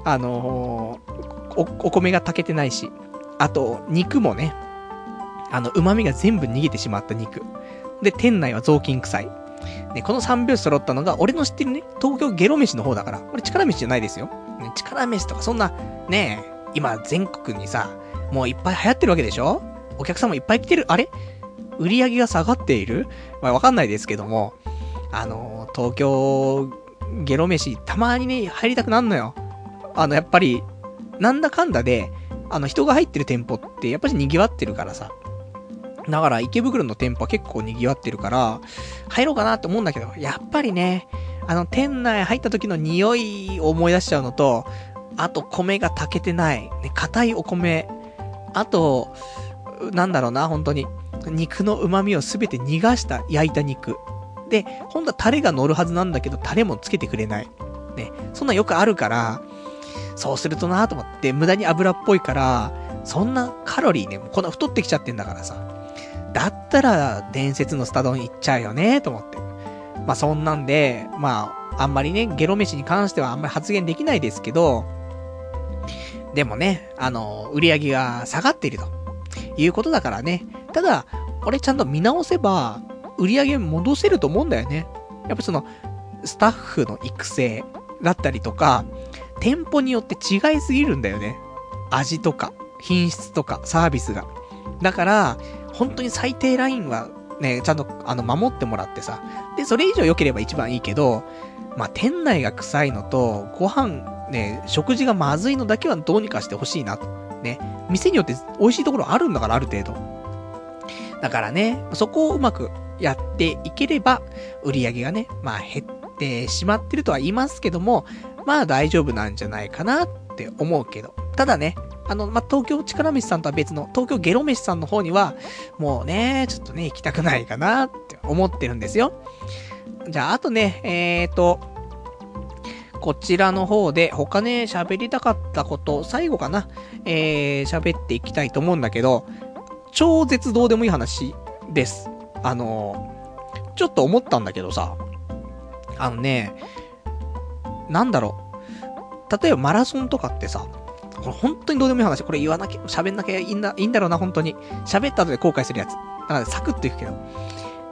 あのー、お、お米が炊けてないし。あと、肉もね、あの、旨味が全部逃げてしまった肉。で、店内は雑巾臭い。ね、この3拍子揃ったのが、俺の知ってるね、東京ゲロ飯の方だから。これ力飯じゃないですよ。ね、力飯とかそんな、ね今全国にさ、もういっぱい流行ってるわけでしょ？お客さんもいっぱい来てる。あれ？売り上げが下がっている？まあわかんないですけども、あの、東京ゲロ飯、たまにね、入りたくなんのよ。あの、やっぱり、なんだかんだで、あの、人が入ってる店舗って、やっぱり賑わってるからさ。だから、池袋の店舗は結構賑わってるから、入ろうかなって思うんだけど、やっぱりね、あの、店内入った時の匂いを思い出しちゃうのと、あと、米が炊けてない、ね、硬いお米、あと、なんだろうな、本当に。肉の旨味をすべて逃がした焼いた肉。で、本当はタレが乗るはずなんだけど、タレもつけてくれない。ね。そんなよくあるから、そうするとなぁと思って、無駄に油っぽいから、そんなカロリーね、こんな太ってきちゃってんだからさ。だったら、伝説のスタ丼いっちゃうよねと思って。まあそんなんで、まあ、あんまりね、ゲロ飯に関してはあんまり発言できないですけど、でもね、あの、売り上げが下がっているということだからね。ただ、俺ちゃんと見直せば、売り上げ戻せると思うんだよね。やっぱその、スタッフの育成だったりとか、店舗によって違いすぎるんだよね。味とか、品質とか、サービスが。だから、本当に最低ラインはね、ちゃんと、あの、守ってもらってさ。で、それ以上良ければ一番いいけど、まあ、店内が臭いのと、ご飯、ね、食事がまずいのだけはどうにかしてほしいなと。ね。店によって美味しいところあるんだから、ある程度。だからね、そこをうまくやっていければ、売り上げがね、まあ減ってしまってるとは言いますけども、まあ大丈夫なんじゃないかなって思うけど。ただね、あの、まあ、東京力飯さんとは別の、東京ゲロ飯さんの方には、もうね、ちょっとね、行きたくないかなって思ってるんですよ。じゃあ、あとね、えーと、こちらの方で他ね、喋りたかったこと、最後かな、えー、喋っていきたいと思うんだけど、超絶どうでもいい話です。あの、ちょっと思ったんだけどさ、あのね、なんだろう。例えばマラソンとかってさ、これ本当にどうでもいい話。これ言わなきゃ、喋んなきゃいいんだ、いいんだろうな、本当に。喋った後で後悔するやつ。だからサクッといくけど。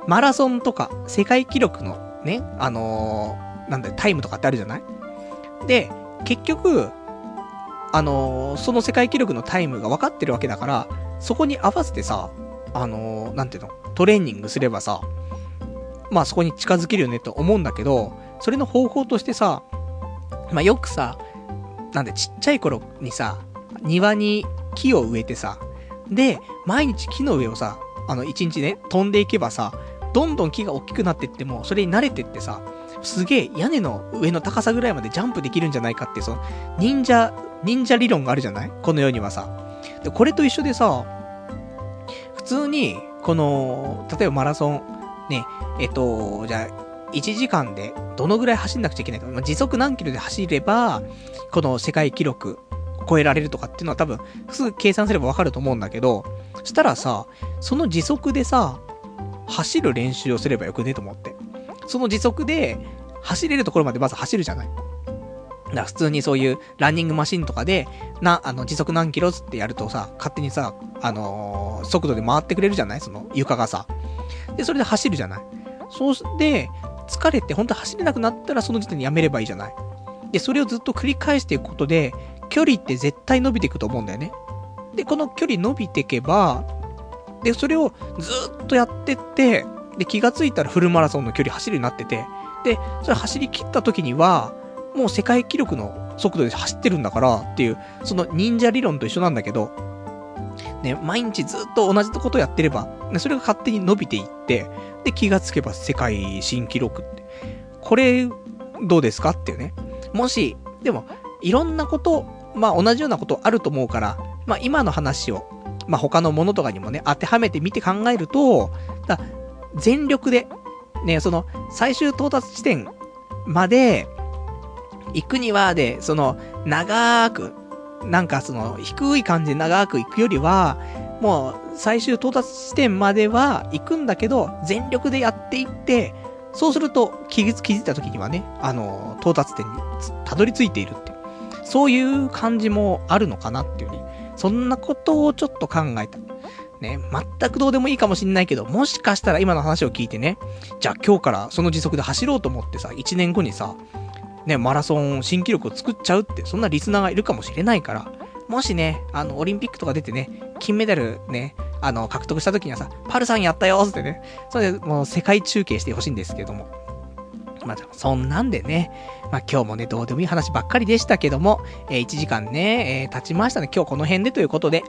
マラソンとか、世界記録のね、あのー、なんだよ、タイムとかってあるじゃない？で、結局、あのー、その世界記録のタイムが分かってるわけだから、そこに合わせてさ、あのー、なんていうの、トレーニングすればさ、まあそこに近づけるよねと思うんだけど、それの方法としてさ、まあよくさ、なんでちっちゃい頃にさ、庭に木を植えてさ、で、毎日木の上をさ、あの、一日ね、飛んでいけばさ、どんどん木が大きくなっていっても、それに慣れてってさ、すげえ屋根の上の高さぐらいまでジャンプできるんじゃないかって、その、忍者、忍者理論があるじゃない？この世にはさ。で、これと一緒でさ、通に、この、例えばマラソン、ね、えっと、じゃあ、1時間でどのぐらい走んなくちゃいけないか、まあ、時速何キロで走れば、この世界記録超えられるとかっていうのは多分、すぐ計算すればわかると思うんだけど、したらさ、その時速でさ、走る練習をすればよくねと思って。その時速で、走れるところまでまず走るじゃない。だ普通にそういうランニングマシンとかで、な、あの、時速何キロってやるとさ、勝手にさ、あのー、速度で回ってくれるじゃない？その床がさ。で、それで走るじゃない？そうして、疲れて本当走れなくなったらその時点でやめればいいじゃない？で、それをずっと繰り返していくことで、距離って絶対伸びていくと思うんだよね。で、この距離伸びていけば、で、それをずっとやってって、で、気がついたらフルマラソンの距離走るようになってて、で、それ走り切った時には、もう世界記録の速度で走ってるんだからっていう、その忍者理論と一緒なんだけど、ね、毎日ずっと同じことやってれば、ね、それが勝手に伸びていって、で、気がつけば世界新記録って。これ、どうですかっていうね。もし、でも、いろんなこと、まあ同じようなことあると思うから、まあ今の話を、まあ他のものとかにもね、当てはめてみて考えると、だ全力で、ね、その最終到達地点まで行くにはで、その長く、なんかその低い感じで長く行くよりは、もう最終到達地点までは行くんだけど、全力でやっていって、そうすると気づいた時にはね、あの、到達点にたどり着いているってそういう感じもあるのかなっていうね。そんなことをちょっと考えた。ね、全くどうでもいいかもしんないけど、もしかしたら今の話を聞いてね、じゃあ今日からその時速で走ろうと思ってさ、1年後にさ、ね、マラソン新記録を作っちゃうって、そんなリスナーがいるかもしれないから、もしね、あの、オリンピックとか出てね、金メダルね、あの、獲得した時にはさ、パルさんやったよってね、それでもう世界中継してほしいんですけども。まあ、そんなんでね、まあ、今日もね、どうでもいい話ばっかりでしたけども、えー、1時間ね、えー、経ちましたね。今日この辺でということで。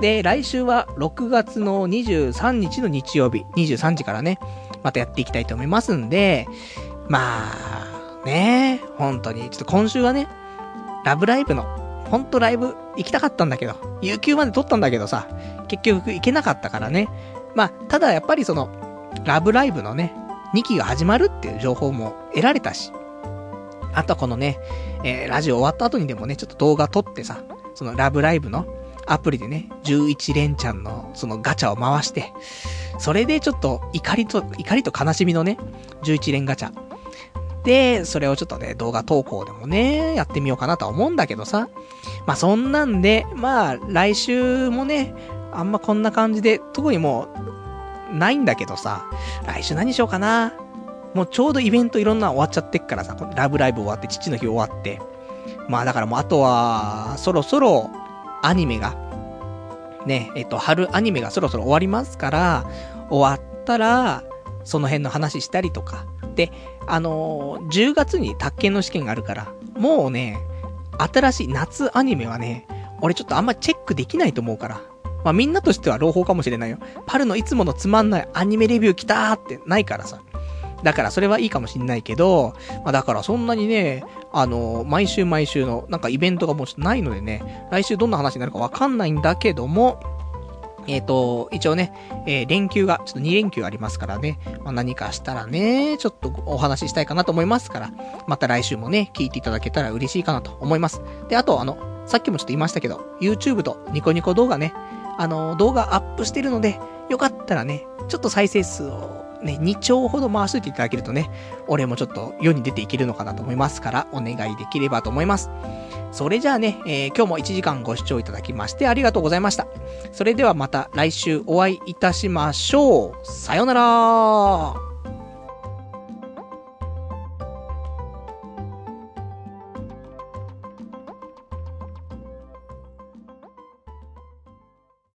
で、来週は6月の23日の日曜日、23時からね、またやっていきたいと思いますんで、まあ、ね、本当に、ちょっと今週はね、ラブライブの、ほんとライブ行きたかったんだけど、有給まで撮ったんだけどさ、結局行けなかったからね。まあ、ただやっぱりその、ラブライブのね、2期が始まるっていう情報も得られたし、あとはこのね、えー、ラジオ終わった後にでもね、ちょっと動画撮ってさ、そのラブライブのアプリでね、11連チャンのそのガチャを回して、それでちょっと怒りと、怒りと悲しみのね、11連ガチャ。で、それをちょっとね、動画投稿でもね、やってみようかなとは思うんだけどさ。まあそんなんで、まあ来週もね、あんまこんな感じで、特にもう、ないんだけどさ、来週何しようかな。もうちょうどイベントいろんな終わっちゃってっからさ、ラブライブ終わって、父の日終わって。まあだからもうあとは、そろそろアニメが、ね、えっと、春アニメがそろそろ終わりますから、終わったら、その辺の話したりとか。で、あのー、10月に宅建の試験があるから、もうね、新しい夏アニメはね、俺ちょっとあんまチェックできないと思うから。まあみんなとしては朗報かもしれないよ。パルのいつものつまんないアニメレビュー来たーってないからさ。だからそれはいいかもしんないけど、まあだからそんなにね、あの、毎週毎週のなんかイベントがもうちょっとないのでね、来週どんな話になるかわかんないんだけども、えっ、ー、と、一応ね、えー、連休が、ちょっと2連休ありますからね、まあ、何かしたらね、ちょっとお話ししたいかなと思いますから、また来週もね、聞いていただけたら嬉しいかなと思います。で、あと、あの、さっきもちょっと言いましたけど、YouTube とニコニコ動画ね、あの、動画アップしてるので、よかったらね、ちょっと再生数をね、2兆ほど回しといていただけるとね、俺もちょっと世に出ていけるのかなと思いますから、お願いできればと思います。それじゃあね、えー、今日も1時間ご視聴いただきましてありがとうございました。それではまた来週お会いいたしましょう。さよなら